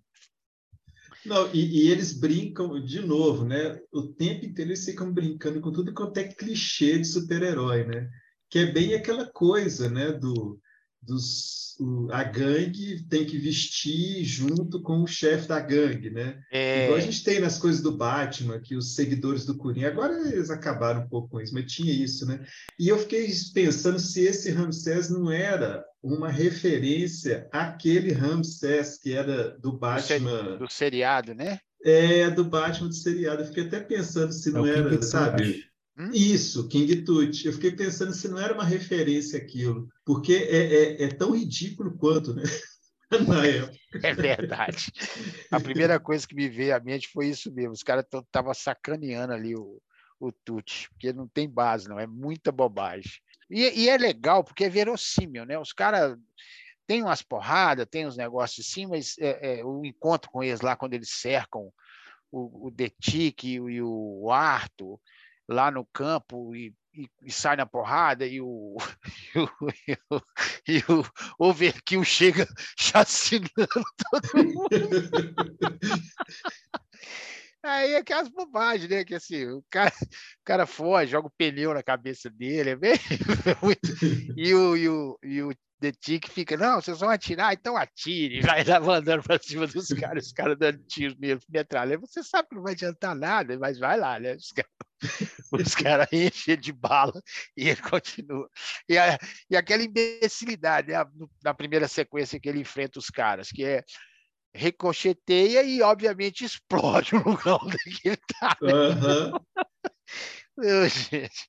Não, e, e, eles brincam, de novo, né? O tempo inteiro eles ficam brincando com tudo quanto é clichê de super-herói, né? Que é bem aquela coisa, né? Do, dos, o, a gangue tem que vestir junto com o chefe da gangue, né? É... Igual a gente tem nas coisas do Batman, que os seguidores do Coringa, agora eles acabaram um pouco com isso, mas tinha isso, né? E eu fiquei pensando se esse Ramsés não era uma referência àquele Ramsés que era do Batman... Do seriado, né? É, do Batman do seriado. Eu fiquei até pensando se é não é era, sabe? Hum? Isso, King Tut. Eu fiquei pensando se não era uma referência aquilo, porque é, é, é tão ridículo quanto, né? <laughs> É verdade. A primeira coisa que me veio à mente foi isso mesmo. Os caras estavam sacaneando ali o, o Tuti, porque não tem base, não. É muita bobagem. E, e é legal, porque é verossímil, né? Os caras têm umas porradas, tem uns negócios assim, mas é, é, o encontro com eles lá, quando eles cercam o, o Detic e o, e o Arthur, lá no campo e, e, e sai na porrada e o, <laughs> e o, e o, e o overkill chega <laughs> chacinando todo mundo. <laughs> Aí é aquelas bobagens, né? Que assim, o cara, <laughs> o cara foge, joga o pneu na cabeça dele, é bem. <laughs> E o, e o, e o The Tick fica, não, vocês vão atirar, então atire. <laughs> Vai lá mandando para cima dos caras, os caras dando tiros nele, metralha. Você sabe que não vai adiantar nada, mas vai lá, né? Os caras, os caras enchem de bala e ele continua. E, a, e aquela imbecilidade, né? na primeira sequência que ele enfrenta os caras, que é ricocheteia e, obviamente, explode o lugar onde ele está. Uhum. Meu, gente.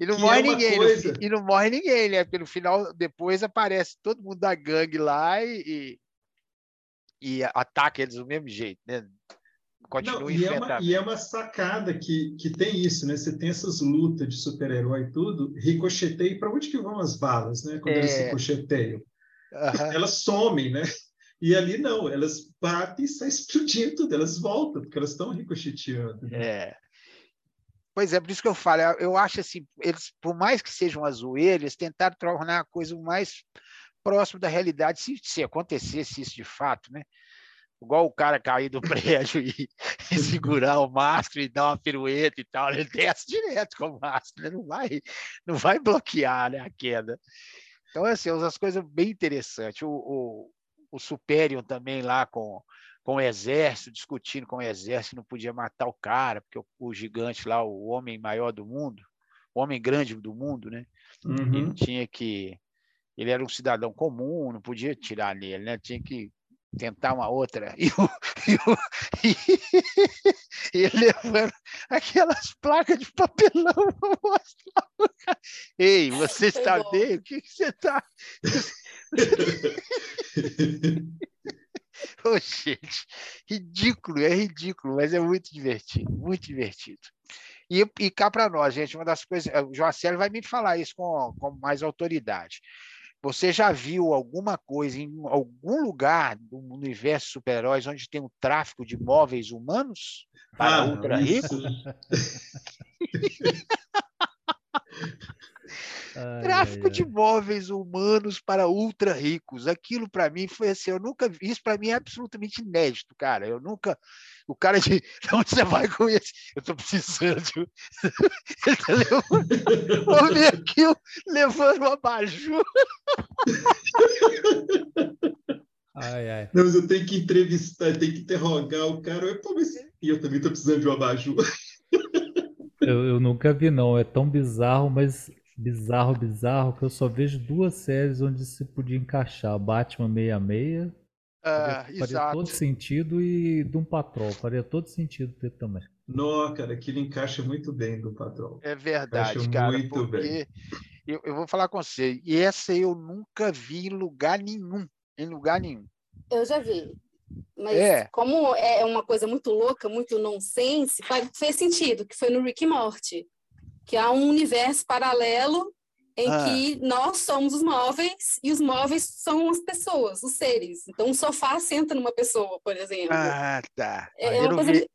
E não que morre é ninguém. Coisa... E não morre ninguém, né? Porque no final, depois aparece todo mundo da gangue lá e, e, e ataca eles do mesmo jeito, né? Continua não, e, é uma, e é uma sacada que, que tem isso, né? Você tem essas lutas de super-herói e tudo, ricocheteia. Para onde que vão as balas, né? Quando é... elas ricocheteiam? Uhum. Elas somem, né? E ali não, elas batem e saem explodindo elas voltam, porque elas estão ricocheteando. Né? É. Pois é, por isso que eu falo, eu acho assim, eles, por mais que sejam zoeira, eles tentaram tornar a coisa mais próximo da realidade, se, se acontecesse isso de fato, né? Igual o cara cair do <laughs> prédio e, e segurar o mastro e dar uma pirueta e tal, ele desce direto com o mastro, né? não vai, não vai bloquear né, a queda. Então, assim, as coisas bem interessantes. O, o, o Superior também lá com com o exército, discutindo com o exército, não podia matar o cara, porque o, o gigante lá, o homem maior do mundo, o homem grande do mundo, né? Uhum. Ele tinha que. Ele era um cidadão comum, não podia tirar nele, né? Tinha que tentar uma outra. <laughs> E, o, e, o, e <laughs> ele levando aquelas placas de papelão <laughs> para mostrar. Ei, você está bem? O que, que você está? <laughs> oh, gente, ridículo, é ridículo, mas é muito divertido, muito divertido. E, e cá para nós, gente, uma das coisas, o Joacélio vai me falar isso com, com mais autoridade. Você já viu alguma coisa em algum lugar do universo super-heróis onde tem um tráfico de móveis humanos para ah, ultra ricos? <laughs> <laughs> Ai, Tráfico ai, de móveis humanos para ultra ricos. Aquilo para mim foi assim, eu nunca vi, isso para mim é absolutamente inédito, cara. Eu nunca o cara de <laughs> onde você vai com isso? Eu estou precisando. Ele tá levando. Vou ver aqui levando uma abajur. Ai, ai. Não, mas eu tenho que entrevistar, tenho que interrogar o cara. Eu, mas... E eu também estou precisando de uma abajur. Eu, eu, nunca vi, não. É tão bizarro, mas bizarro, bizarro, que eu só vejo duas séries onde se podia encaixar. Batman 66. Ah, faria, faria todo sentido e Doom Patrol. Faria todo sentido ter também. Não, cara, aquilo encaixa muito bem do Patrol. É verdade, encaixa cara. Muito porque bem. Eu, eu vou falar com você. E essa eu nunca vi em lugar nenhum. Em lugar nenhum. Eu já vi. Mas é. como é uma coisa muito louca, muito nonsense, fez sentido, que foi no Rick Morty que há um universo paralelo em ah. que nós somos os móveis e os móveis são as pessoas, os seres. Então, um sofá senta numa pessoa, por exemplo. Ah, tá. É, uma coisa vi...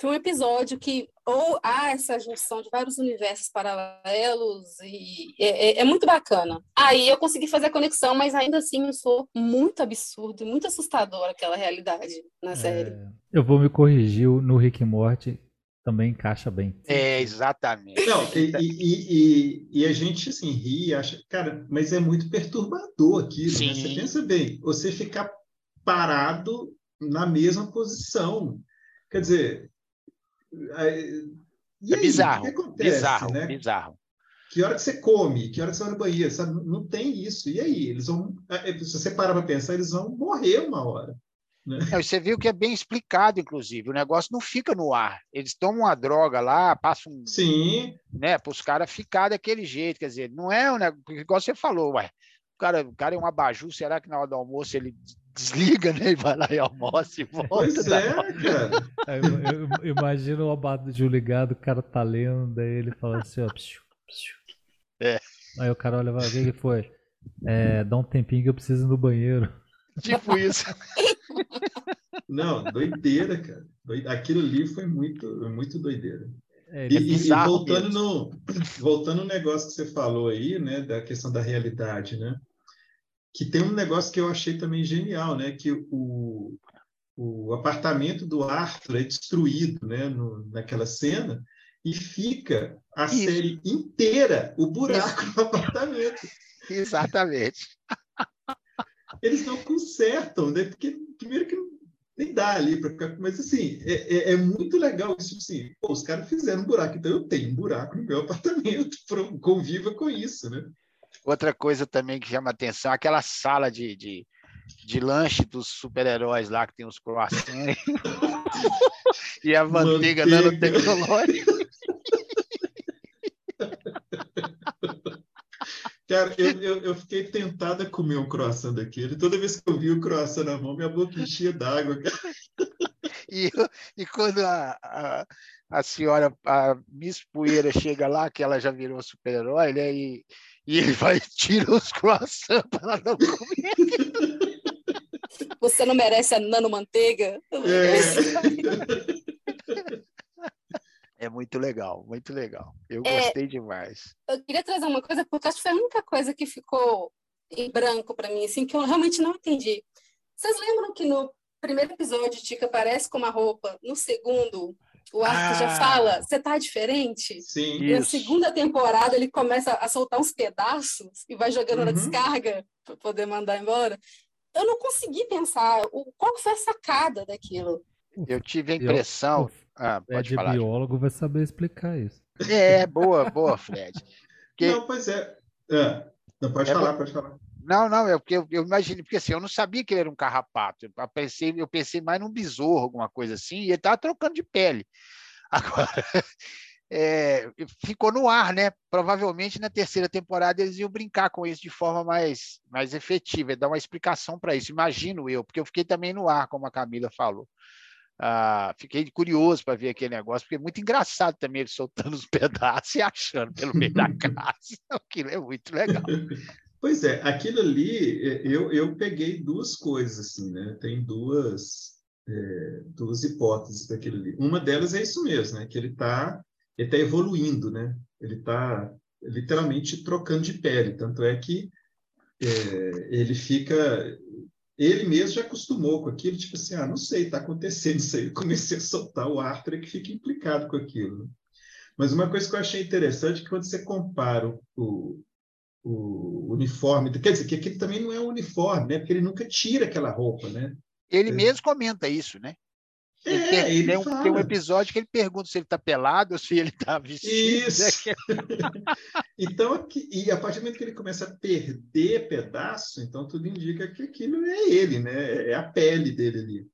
Foi um episódio que ou há essa junção de vários universos paralelos e é, é, é, muito bacana. Aí eu consegui fazer a conexão, mas ainda assim eu sou muito absurdo, muito assustador aquela realidade na série. É, eu vou me corrigir no Rick Morty também encaixa bem. É, exatamente. Não, e, e, e, e, a gente assim ri, acha, cara, mas é muito perturbador aquilo. Né? Você pensa bem, você ficar parado na mesma posição. Quer dizer, e é aí, bizarro, acontece, bizarro, né? bizarro. Que hora que você come, que hora que você vai no banheiro, sabe? Não tem isso. E aí? Eles vão, é, se você parar para pensar, eles vão morrer uma hora. Né? você viu que é bem explicado, inclusive. O negócio não fica no ar. Eles tomam uma droga lá, passam. Sim. Né, para os caras ficar daquele jeito. Quer dizer, não é um negócio. Igual você falou, ué. O cara, o cara é um abajur, será que na hora do almoço ele desliga, né? E vai lá e almoça e volta. Pois é, cara. Eu, eu, eu imagino o abajur ligado, o cara tá lendo, daí ele fala assim, ó. Psiu, psiu. É. Aí o cara olha e fala, o que, que foi? É, dá um tempinho que eu preciso ir no banheiro. Tipo isso. <laughs> Não, doideira, cara. Aquilo ali foi muito, muito doideira. É, e, é e, voltando no voltando no negócio que você falou aí, né, da questão da realidade, né? Que tem um negócio que eu achei também genial, né? Que o, o apartamento do Arthur é destruído né, no, naquela cena e fica a Isso. série inteira o buraco Isso. no apartamento. <laughs> Exatamente. Eles não consertam, né? Porque primeiro que nem dá ali para mas assim é, é, é, muito legal isso assim pô, os caras fizeram um buraco então eu tenho um buraco no meu <laughs> apartamento conviva com isso né outra coisa também que chama atenção aquela sala de, de, de lanche dos super-heróis lá que tem os croissants <laughs> e a manteiga, manteiga. nanotecnológica Cara, eu, eu, eu, fiquei tentada a comer um croissant daquele. Toda vez que eu vi o croissant na mão, minha boca enchia d'água. <laughs> E, e quando a, a, a, senhora, a Miss Poeira, chega lá, que ela já virou super-herói, né? E, e ele vai tira os croissants para ela não comer. Você não merece a nanomanteiga? É. É muito legal, muito legal. Eu é, gostei demais. Eu queria trazer uma coisa, porque acho que foi a única coisa que ficou em branco para mim, assim, que eu realmente não entendi. Vocês lembram que no primeiro episódio Tica aparece com uma roupa, no segundo o Arthur ah, já fala, você tá diferente? Sim. E na segunda temporada ele começa a soltar uns pedaços e vai jogando uhum. na descarga para poder mandar embora. Eu não consegui pensar o, qual foi a sacada daquilo. Eu tive a impressão. Eu, ah, pode falar. biólogo vai saber explicar isso. É, boa, boa, Fred. Porque... Não, pois é. é. Não, pode é falar, pode falar. Não, não, é porque eu, eu imaginei, porque assim, eu não sabia que ele era um carrapato. Eu pensei, eu pensei mais num besouro, alguma coisa assim, e ele estava trocando de pele. <laughs> Agora, é, ficou no ar, né? Provavelmente na terceira temporada eles iam brincar com isso de forma mais, mais efetiva, dar uma explicação para isso, imagino eu, porque eu fiquei também no ar, como a Camila falou. Ah, fiquei curioso para ver aquele negócio, porque é muito engraçado também ele soltando os <laughs> pedaços e achando pelo meio da casa. <laughs> Aquilo é muito legal. <laughs> Pois é, aquilo ali, é, eu, eu peguei duas coisas, assim, né? Tem duas, é, duas hipóteses daquilo ali. Uma delas é isso mesmo, né? Que ele está ele tá evoluindo, né? Ele está literalmente trocando de pele. Tanto é que é, ele fica ele mesmo já acostumou com aquilo, tipo assim, ah, não sei, está acontecendo isso aí. Eu comecei a soltar o Arthur que fica implicado com aquilo. Mas uma coisa que eu achei interessante é que quando você compara o, o uniforme, quer dizer, que aquele também não é um uniforme, né? Porque ele nunca tira aquela roupa, né? Ele é. mesmo comenta isso, né? Ele, é, tem, ele tem, um, um, episódio que ele pergunta se ele está pelado ou se ele está vestido. Isso. <laughs> então, e a partir do momento que ele começa a perder pedaço, então tudo indica que aquilo é ele, né? É a pele dele ali.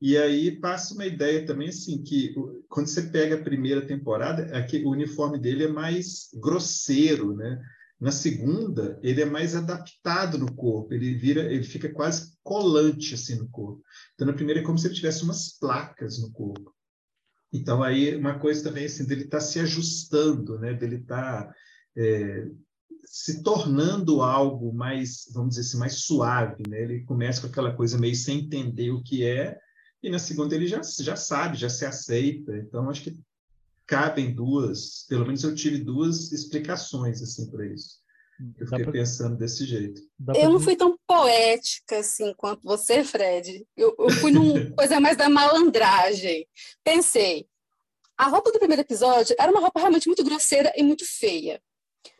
E aí passa uma ideia também assim que quando você pega a primeira temporada, é que o uniforme dele é mais grosseiro, né? Na segunda, ele é mais adaptado no corpo, ele vira, ele fica quase colante assim no corpo. Então, na primeira é como se ele tivesse umas placas no corpo. Então, aí uma coisa também assim, dele estar tá se ajustando, né? Dele estar tá, é, se tornando algo mais, vamos dizer assim, mais suave, né? Ele começa com aquela coisa meio sem entender o que é, e na segunda ele já, já sabe, já se aceita. Então, acho que cabem duas, pelo menos eu tive duas explicações assim para isso. Eu fiquei pra... pensando desse jeito. Eu não fui tão poética assim quanto você, Fred. Eu, eu fui numa <laughs> coisa mais da malandragem. Pensei, a roupa do primeiro episódio era uma roupa realmente muito grosseira e muito feia.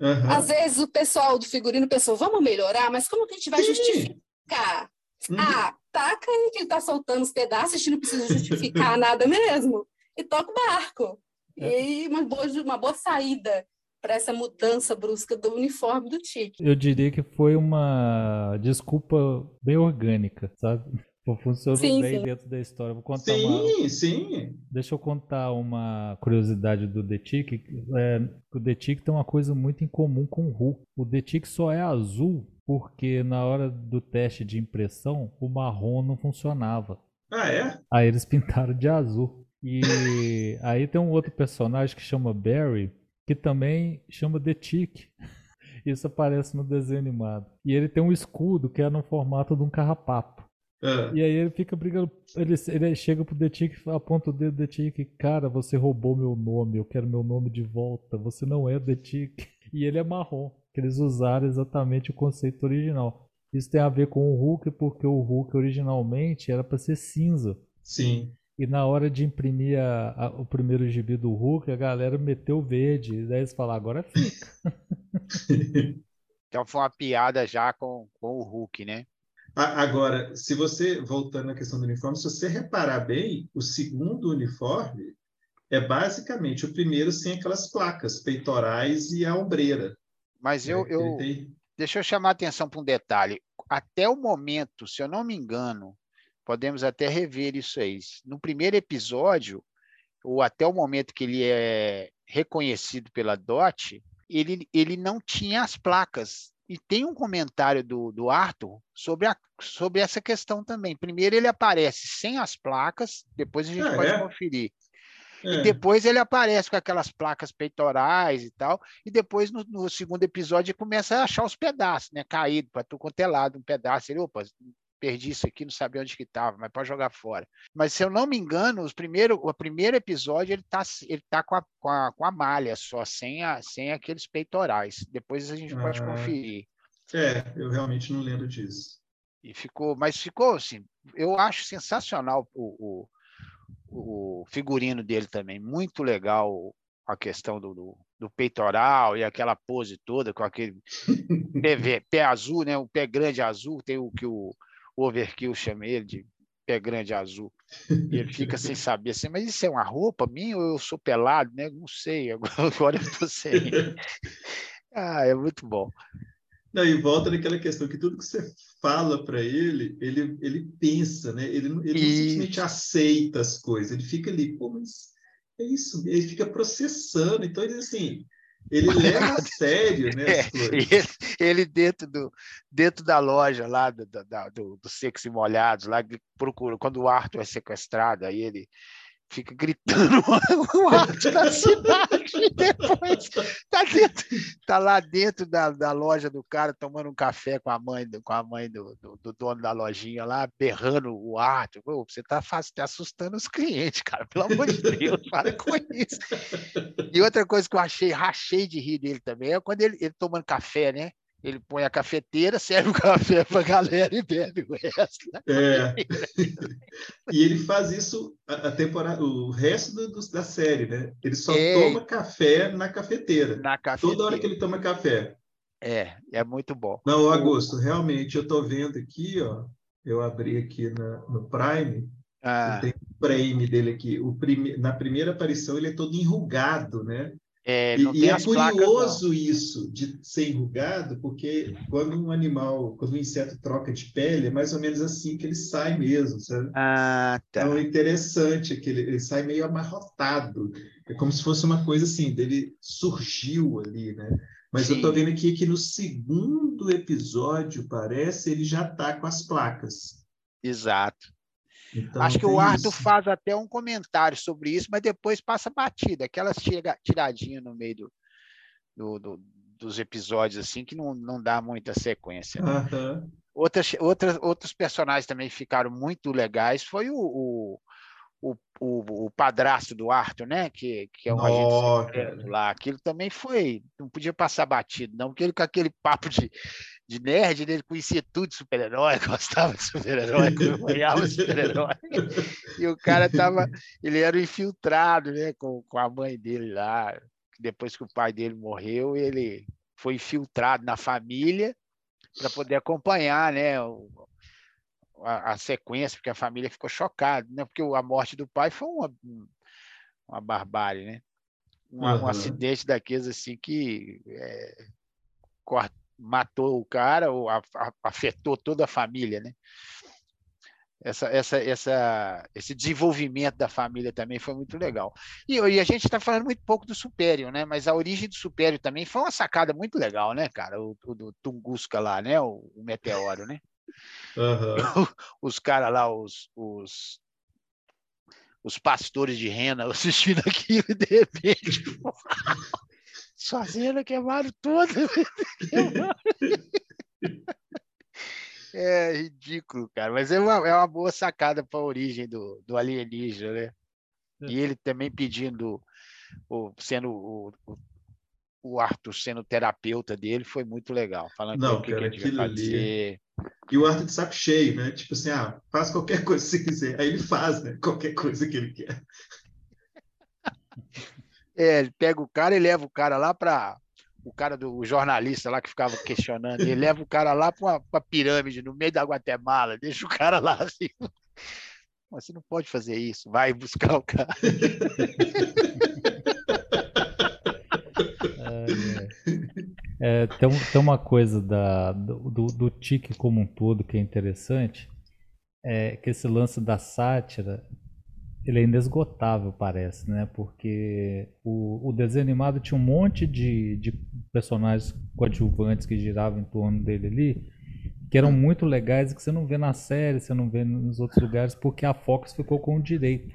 Uhum. Às vezes o pessoal do figurino pensou, vamos melhorar, mas como que a gente vai Sim. justificar? Uhum. Ah, taca aí que ele tá soltando os pedaços, a gente não precisa justificar <laughs> nada mesmo. E toca o barco. É. E uma boa, uma boa saída para essa mudança brusca do uniforme do Tite. Eu diria que foi uma desculpa bem orgânica, sabe? Funcionou sim, bem sim. dentro da história. Vou contar sim, uma... sim. Deixa eu contar uma curiosidade do The Tick. É, o The Tick tem uma coisa muito em comum com o Hulk. O The Tick só é azul porque na hora do teste de impressão o marrom não funcionava. Ah, é? Aí eles pintaram de azul. E <laughs> aí tem um outro personagem que chama Barry, que também chama The Tick. <laughs> Isso aparece no desenho animado. E ele tem um escudo que é no formato de um carrapato. É. E aí ele fica brigando. Ele, ele chega pro The Tick e aponta o dedo The Tick. Cara, você roubou meu nome. Eu quero meu nome de volta. Você não é The Tick. <laughs> E ele é marrom. Que eles usaram exatamente o conceito original. Isso tem a ver com o Hulk, porque o Hulk originalmente era para ser cinza. Sim. E na hora de imprimir a, a, o primeiro gibi do Hulk, a galera meteu verde. E daí eles falaram, agora fica. <laughs> então foi uma piada já com, com o Hulk, né? Agora, se você, voltando à questão do uniforme, se você reparar bem, o segundo uniforme é basicamente o primeiro sem aquelas placas peitorais e a ombreira. Mas eu, é, eu tem... deixa eu chamar a atenção para um detalhe. Até o momento, se eu não me engano, podemos até rever isso aí. No primeiro episódio, ou até o momento que ele é reconhecido pela DOT, ele, ele não tinha as placas e tem um comentário do, do Arthur sobre, a, sobre essa questão também. Primeiro, ele aparece sem as placas, depois a gente ah, pode é? conferir. É. E depois ele aparece com aquelas placas peitorais e tal. E depois, no, no segundo episódio, ele começa a achar os pedaços, né? Caído para tu quanto é lado, um pedaço. Ele, opa, perdi isso aqui, não sabia onde que estava, mas pode jogar fora. Mas se eu não me engano, os primeiro, o primeiro episódio ele está ele tá com, a, com, a, com a malha só, sem, a, sem aqueles peitorais. Depois a gente ah, pode conferir. É, eu realmente não lembro disso. E ficou, mas ficou assim, eu acho sensacional o, o, o figurino dele também, muito legal a questão do, do, do, peitoral e aquela pose toda com aquele <laughs> pé, pé azul, né? O pé grande azul, tem o que o o Overkill chama ele de pé grande azul. E ele fica sem <laughs> saber assim, mas isso é uma roupa minha ou eu sou pelado, né? Não sei, <laughs> agora eu estou sem. ah, é muito bom. Não, e volta naquela questão que tudo que você fala para ele, ele, ele pensa, né? Ele, ele e... não simplesmente aceita as coisas, ele fica ali, pô, mas é isso, ele fica processando. Então, ele assim, ele leva a <laughs> sério, né? É, ele, ele, dentro, do, dentro da loja lá do, do, do, do Secos e Molhados, lá procura, quando o Arthur é sequestrado, aí ele fica gritando <laughs> o arte da cidade e <laughs> depois. Tá, dentro, tá lá dentro da, da loja do cara tomando um café com a mãe do, com a mãe do, do, do dono da lojinha lá berrando o arte você tá, tá assustando os clientes cara pelo amor de Deus para com isso. E outra coisa que eu achei rachei de rir dele também é quando ele, ele tomando café né ele põe a cafeteira, serve o <laughs> café para a galera e bebe o resto. Né? É. e ele faz isso a, a temporada, o resto do, do, da série, né? Ele só é. toma café na cafeteira. Na cafeteira. Toda hora que ele toma café. É, é muito bom. Não, Augusto, realmente, eu estou vendo aqui, ó, eu abri aqui na, no Prime, ah. tem o frame dele aqui. O prime, na primeira aparição ele é todo enrugado, né? É, e, e é curioso placas, isso de ser enrugado, porque quando um animal, quando um inseto troca de pele, é mais ou menos assim que ele sai mesmo, sabe? Ah, tá. Então é interessante que ele, ele sai meio amarrotado. É como se fosse uma coisa assim, dele surgiu ali, né? Mas Sim. eu estou vendo aqui que no segundo episódio, parece, ele já está com as placas. Exato. Então, Acho que o Arthur isso. faz até um comentário sobre isso, mas depois passa batida, aquelas tiradinhas no meio do, do, do, dos episódios assim que não, não dá muita sequência. Né? Uhum. Outras, outras, outros personagens também ficaram muito legais. Foi o, o, o, o, o padrasto do Arthur, né? Que, que é um agente lá. Aquilo também foi. Não podia passar batido, não, porque ele com aquele papo de, de nerd, né? ele conhecia tudo de super-herói, <laughs> gostava de super-herói, <laughs> acompanhava super-herói. E o cara tava. Ele era infiltrado, né? Com, com a mãe dele lá. Depois que o pai dele morreu, ele foi infiltrado na família para poder acompanhar, né? O, a, a, sequência, porque a família ficou chocada, né? Porque a morte do pai foi uma, uma barbárie, né? Um, uhum. um acidente daqueles assim que é, matou o cara ou afetou toda a família, né? Essa, essa, essa, esse desenvolvimento da família também foi muito legal. E, e a gente está falando muito pouco do Supério, né? Mas a origem do Supério também foi uma sacada muito legal, né, cara? O, o do Tunguska lá, né? O, o meteoro, né? Uhum. <laughs> Os caras lá, os, os, os pastores de rena <laughs> assistindo aquilo e de repente. <laughs> Fazenda queimaram tudo. é ridículo, cara. Mas é uma, é uma boa sacada para a origem do, do alienígena, né? E ele também pedindo, o, sendo o, o Arthur sendo terapeuta dele foi muito legal, falando Não, que, cara, que aquilo ali- fazer. E o Arthur de saco cheio, né? Tipo assim, ah, faz qualquer coisa que você quiser. Aí ele faz, né? Qualquer coisa que ele quer. É, ele pega o cara e leva o cara lá para o cara do o jornalista lá que ficava questionando, ele leva o cara lá para a pirâmide no meio da Guatemala, deixa o cara lá assim. <laughs> Mas você não pode fazer isso, vai buscar o cara. <laughs> É, tem, tem uma coisa da, do, do, do tique como um todo que é interessante, é que esse lance da sátira, ele é inesgotável, parece, né? Porque o, o desenho animado tinha um monte de, de personagens coadjuvantes que giravam em torno dele ali, que eram muito legais e que você não vê na série, você não vê nos outros lugares, porque a Fox ficou com o direito,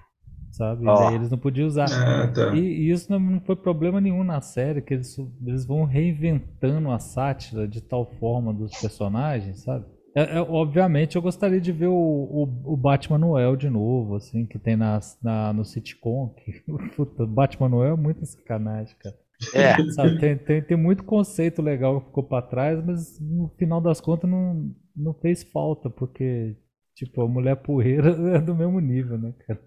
sabe? Daí eles não podiam usar. Ah, tá. E, e isso não, não foi problema nenhum na série, que eles, eles vão reinventando a sátira de tal forma dos personagens, sabe? É, é, obviamente eu gostaria de ver o, o, o Batman Noel de novo, assim, que tem na, na, no sitcom. <laughs> Que, puta, o Batman Noel é muita sacanagem, cara. É, Sabe, tem, tem, tem muito conceito legal que ficou pra trás, mas no final das contas não, não fez falta, porque, tipo, a mulher porreira <laughs> é do mesmo nível, né, cara?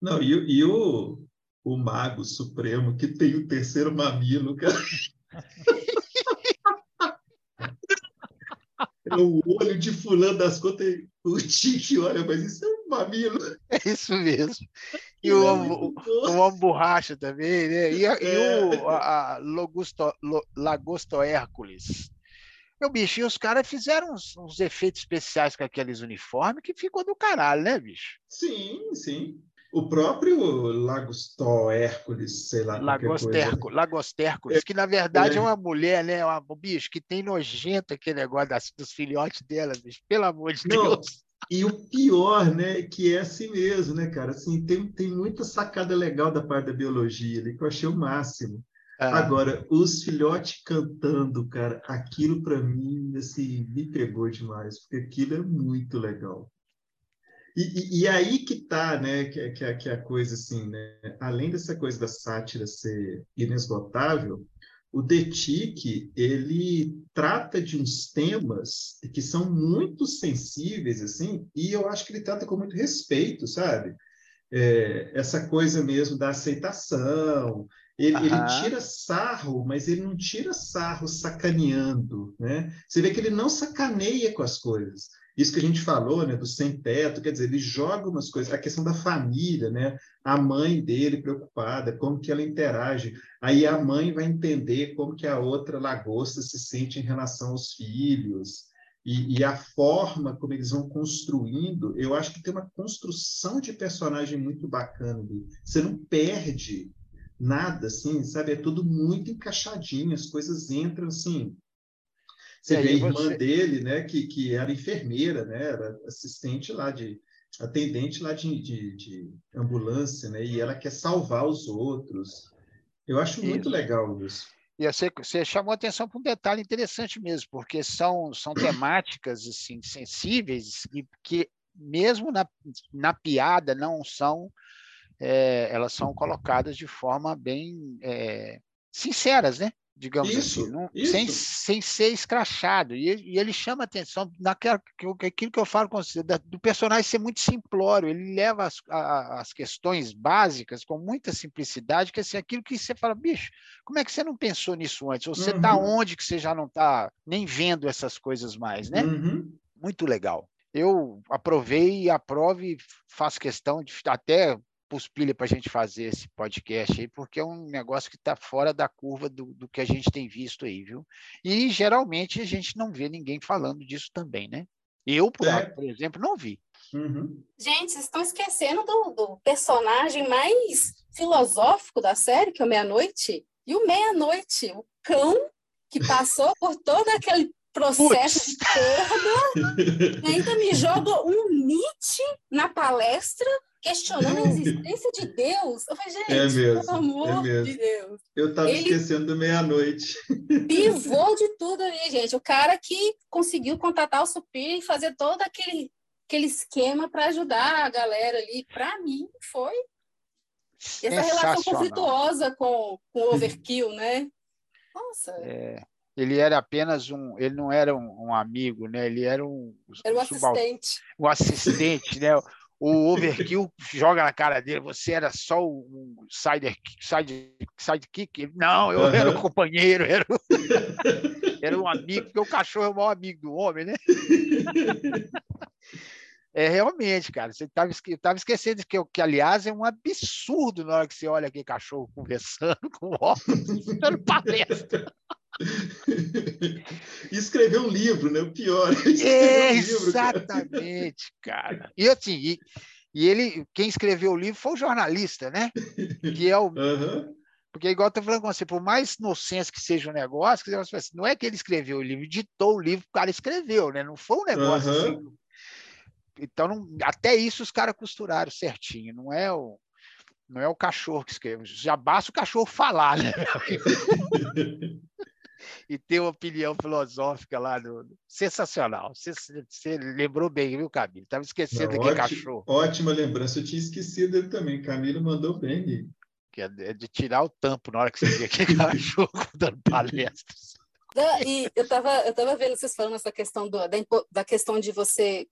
Não, e, o- e o, o Mago Supremo, que tem o terceiro mamilo, cara. <laughs> É o olho de fulano das contas. O Tique, olha, mas isso é um mamilo. é isso mesmo. E o, é o, o borracha também, né? E, a- e É. o a, a Logusto, Lo- Lagosto Hércules. Meu bicho, e os caras fizeram uns, uns efeitos especiais com aqueles uniformes que ficou do caralho, né, bicho? Sim, sim. O próprio Lagostó Hércules, sei lá, qualquer coisa. Lagostércules, que na verdade é. É. uma mulher, né? Uma, bicho, que tem nojento aquele negócio das- dos filhotes dela, bicho. Pelo amor de Não, Deus. E o pior, né, que é assim mesmo, né, cara? Assim, tem, tem muita sacada legal da parte da biologia ali, que eu achei o máximo. Ah, Agora, os filhotes cantando, cara, aquilo para mim, assim, me pegou demais, porque aquilo é muito legal. E, e- e aí que tá, né, que, é- que, que a coisa assim, né? Além dessa coisa da sátira ser inesgotável, o Detic, ele trata de uns temas que são muito sensíveis, assim, e eu acho que ele trata com muito respeito, sabe? É, essa coisa mesmo da aceitação, ele, ele tira sarro, mas ele não tira sarro sacaneando, né? Você vê que ele não sacaneia com as coisas. Isso que a gente falou, né, do sem-teto, quer dizer, ele joga umas coisas, a questão da família, né? A mãe dele preocupada, como que ela interage. Aí a mãe vai entender como que a outra lagosta se sente em relação aos filhos. E, e a forma como eles vão construindo, eu acho que tem uma construção de personagem muito bacana. Você não perde nada, assim, sabe? É tudo muito encaixadinho, as coisas entram assim. Você aí vê a irmã você- dele, né, que, que era enfermeira, né, era assistente lá de atendente lá de, de, de ambulância, né, e ela quer salvar os outros. Eu acho muito Isso. legal isso. E você, você chamou atenção para um detalhe interessante mesmo, porque são, são temáticas assim, sensíveis e que, mesmo na, na piada, não são. é, elas são colocadas de forma bem é, sinceras, né? Digamos Isso, assim, não- isso. Sem, sem ser escrachado. E, ele- e ele chama atenção naquela, aquilo que eu falo com você, do personagem ser muito simplório. Ele leva as, a- as questões básicas com muita simplicidade, que é assim, aquilo que você fala, bicho, como é que você não pensou nisso antes? Ou você está Uhum. onde que você já não está nem vendo essas coisas mais, né? Uhum. Muito legal. Eu aprovei e aprovo e faço questão de até pus pilha para a gente fazer esse podcast aí, porque é um negócio que está fora da curva do, do que a gente tem visto aí, viu? E geralmente a gente não vê ninguém falando disso também, né? Eu, por, É. por exemplo, não vi. Uhum. Gente, vocês estão esquecendo do, do personagem mais filosófico da série, que é o Meia-Noite. E o Meia-Noite, o cão que passou por todo aquele processo Putz. de perda, e ainda me joga um Nietzsche na palestra, questionando a existência de Deus. Eu falei, gente, É mesmo, pelo amor é mesmo. de Deus. Eu estava Ele- esquecendo do meia-noite. Pivô de tudo ali, gente. O cara que conseguiu contatar o Supir e fazer todo aquele, aquele esquema para ajudar a galera ali. Para mim, foi E essa relação conflituosa com, com o overkill, né? Nossa. É, ele era apenas um, ele não era um, um amigo, né? Ele era um, Era um um subal- assistente. um assistente, né? O Overkill joga na cara dele, você era só um sider, side, sidekick? Não, eu era o Aham. companheiro, era, o- <laughs> era um amigo, porque o cachorro é o maior amigo do homem, né? É realmente, cara, você estava tava esquecendo que, que, aliás, é um absurdo na hora que você olha aquele cachorro conversando <laughs> com o óculos, dando palestra. E escreveu um livro, né? O pior. <laughs> É, um livro, cara. exatamente, cara. E assim, e, e ele, quem escreveu o livro foi o jornalista, né? Que é o. <laughs> Aham. Porque, igual eu tô falando com você, por mais inocência que seja o negócio, assim, não é que ele escreveu o livro, ditou o livro, o cara escreveu, né? Não foi um negócio Aham. assim. Então, não- até isso os caras costuraram certinho. Não é o. Não é o cachorro que escreve, já basta o cachorro falar, né? <laughs> e ter uma opinião filosófica lá. Do... Sensacional. Você, você lembrou bem, viu, Camilo? Estava esquecendo Não, daquele ótimo. cachorro, Ótima lembrança. Eu tinha esquecido dele também. Camilo mandou bem. Que é de é de tirar o tampo na hora que você vê aquele <laughs> cachorro dando palestras. Da- E eu tava, eu tava vendo vocês falando essa questão do- da, da questão de você.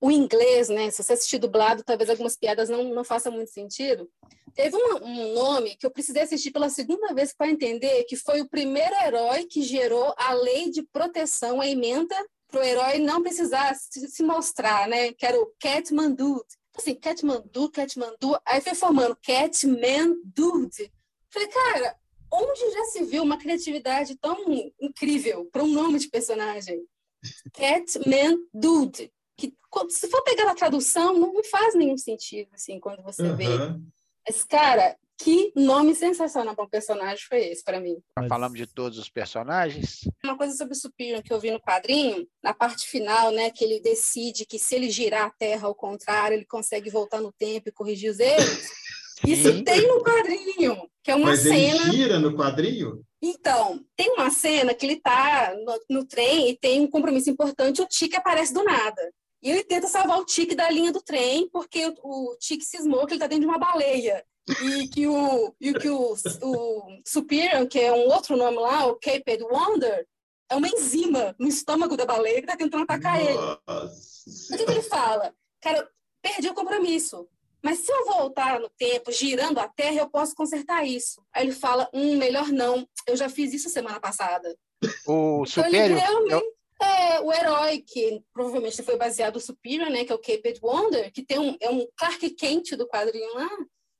O inglês, né? Se você assistir dublado, talvez algumas piadas não, não façam muito sentido. Teve um, um nome que eu precisei assistir pela segunda vez para entender que foi o primeiro herói que gerou a lei de proteção, a emenda, para o herói não precisar se, se mostrar, né? Que era o Catmandu. Assim, Catmandu, Catmandu. Aí foi formando Catmandude. Falei, cara, onde já se viu uma criatividade tão incrível para um nome de personagem? Catman Dude. Que, quando- se for pegar na tradução, não, faz nenhum sentido, assim, quando você vê. Aham. Mas, cara, que nome sensacional para um personagem foi esse, para mim. Mas- Falamos de todos os personagens. Uma coisa sobre o Superior que eu vi no quadrinho, na parte final, né, que ele decide que se ele girar a Terra ao contrário, ele consegue voltar no tempo e corrigir os erros. Isso Sim. tem no quadrinho, que é uma Mas ele cena. gira no quadrinho? Então, tem uma cena que ele tá no, no trem e tem um compromisso importante, o Tique aparece do nada. E ele tenta salvar o Tique da linha do trem, porque o, o Tique cismou que ele tá dentro de uma baleia. E que o, e que o, o Superior, que é um outro nome lá, o Caped Wonder, é uma enzima no estômago da baleia que tá tentando atacar ele. Nossa. O que, que ele fala? Cara, perdi o compromisso. Mas se eu voltar no tempo, girando a Terra, eu posso consertar isso. Aí ele fala, hum, melhor não. Eu já fiz isso semana passada. O Então ele Superior, realmente é o herói que provavelmente foi baseado no Superior, né? Que é o Caped Wonder, que tem um, é um Clark Kent do quadrinho lá.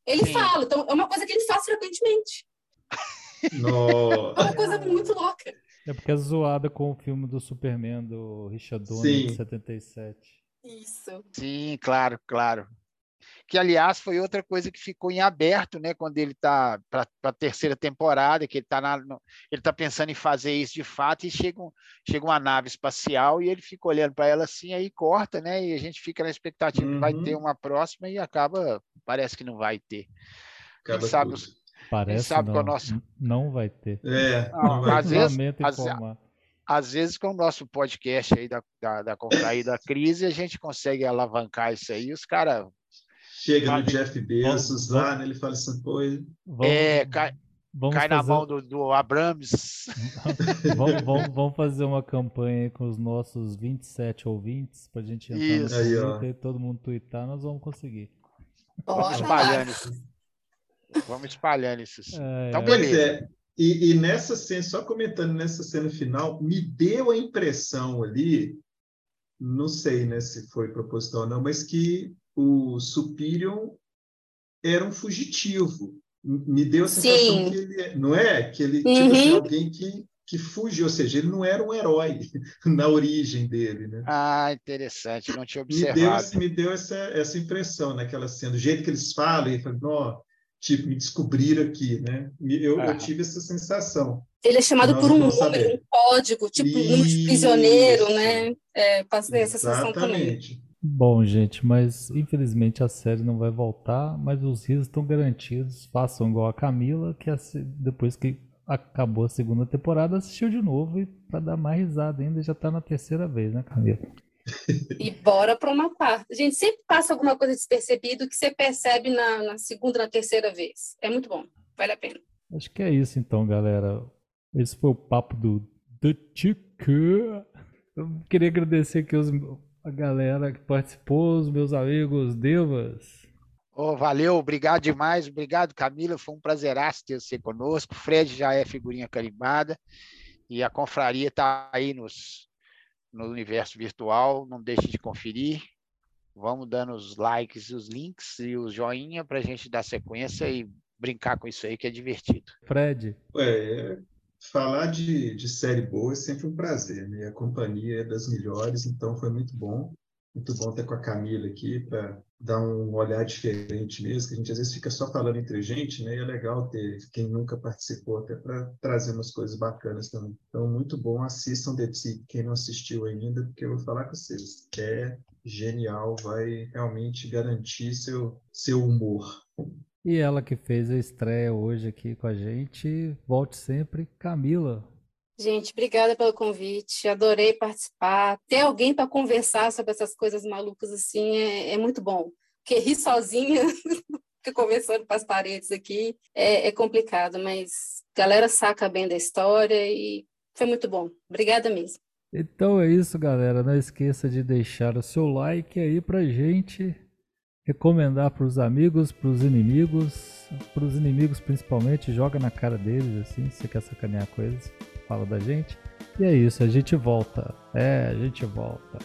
Ele Sim. fala, então é uma coisa que ele faz frequentemente. <laughs> É uma coisa muito louca. É porque é zoada com o filme do Superman do Richard Donner de Sim. 77. Isso. Sim, claro, claro. Que, aliás, foi outra coisa que ficou em aberto, né? Quando ele está para a terceira temporada, que ele está ele tá pensando em fazer isso de fato, e chega, um- chega uma nave espacial e ele fica olhando para ela assim, aí corta, né? E a gente fica na expectativa que vai Uhum. ter uma próxima e acaba, parece que não vai ter. Acaba sabe os- Parece sabe não. que o nosso- Não vai ter. É, Não, não vai às ter. vezes- às- vezes, com o nosso podcast aí da, da, da Contraída Crise, a gente consegue alavancar isso aí, os caras Chega no. Jeff Bezos Vamos- lá, né? Ele fala assim, pô, Vamos, é, cai, vamos cai na fazer- mão do, do Abrams. <laughs> vamos, vamos- vamos fazer uma campanha com os nossos 27 ouvintes pra gente entrar Isso. no. Twitter e todo mundo twittar, nós vamos conseguir. Vamos espalhando isso. Vamos espalhando isso. É, Então, é. Pois beleza. é. E, e nessa cena, só comentando nessa cena final, me deu a impressão ali, não sei né, se foi proposital ou não, mas que o Superior era um fugitivo. Me deu a sensação Sim. que ele, é- não é? Que ele, tipo Uhum. assim, alguém que, que fugiu, ou seja, ele não era um herói <laughs> na origem dele, né? Ah, interessante, não tinha me deu, observado. me deu essa, essa impressão naquela cena, do jeito que eles falam, e falam, "Nó, tipo, me descobriram aqui, né? Eu, eu Ah. tive essa sensação. Ele é chamado por um número, saber. um código, tipo número de prisioneiro, né? É, passei essa sensação também. Exatamente. Bom, gente, mas infelizmente a série não vai voltar, mas os risos estão garantidos. Façam igual a Camila, que depois que acabou a segunda temporada, assistiu de novo e pra dar mais risada ainda, já tá na terceira vez, né, Camila? <laughs> E bora para uma quarta. Gente, sempre passa alguma coisa despercebido que você percebe na, na segunda, na terceira vez. É muito bom, vale a pena. Acho que é isso então, galera. Esse foi o papo do The Chica. Eu queria agradecer aqui os, a galera que participou, os meus amigos Devas. Oh, valeu, obrigado demais, obrigado Camila, foi um prazeraço ter você conosco. O Fred já é figurinha carimbada e a confraria está aí nos, no universo virtual, não deixe de conferir. Vamos dando os likes, os links e os joinha para a gente dar sequência e brincar com isso aí que é divertido. Fred. Ué, falar de, de série boa é sempre um prazer, né? A companhia é das melhores, então foi muito bom. Muito bom ter com a Camila aqui para dar um olhar diferente mesmo, que a gente às vezes fica só falando entre gente, né? E é legal ter quem nunca participou até para trazer umas coisas bacanas também. Então, muito bom, assistam The Psi, quem não assistiu ainda, porque eu vou falar com vocês. É genial, vai realmente garantir seu, seu humor. E ela que fez a estreia hoje aqui com a gente, volte sempre, Camila. Gente, obrigada pelo convite. Adorei participar. Ter alguém para conversar sobre essas coisas malucas assim é, é muito bom. Porque rir sozinha, <laughs> conversando para as paredes aqui, é, é complicado, mas a galera saca bem da história e foi muito bom. Obrigada mesmo. Então é isso, galera. Não esqueça de deixar o seu like aí pra gente recomendar para os amigos, para os inimigos, para os inimigos principalmente, joga na cara deles assim, se você quer sacanear coisas, fala da gente. E é isso, a gente volta. É, a gente volta.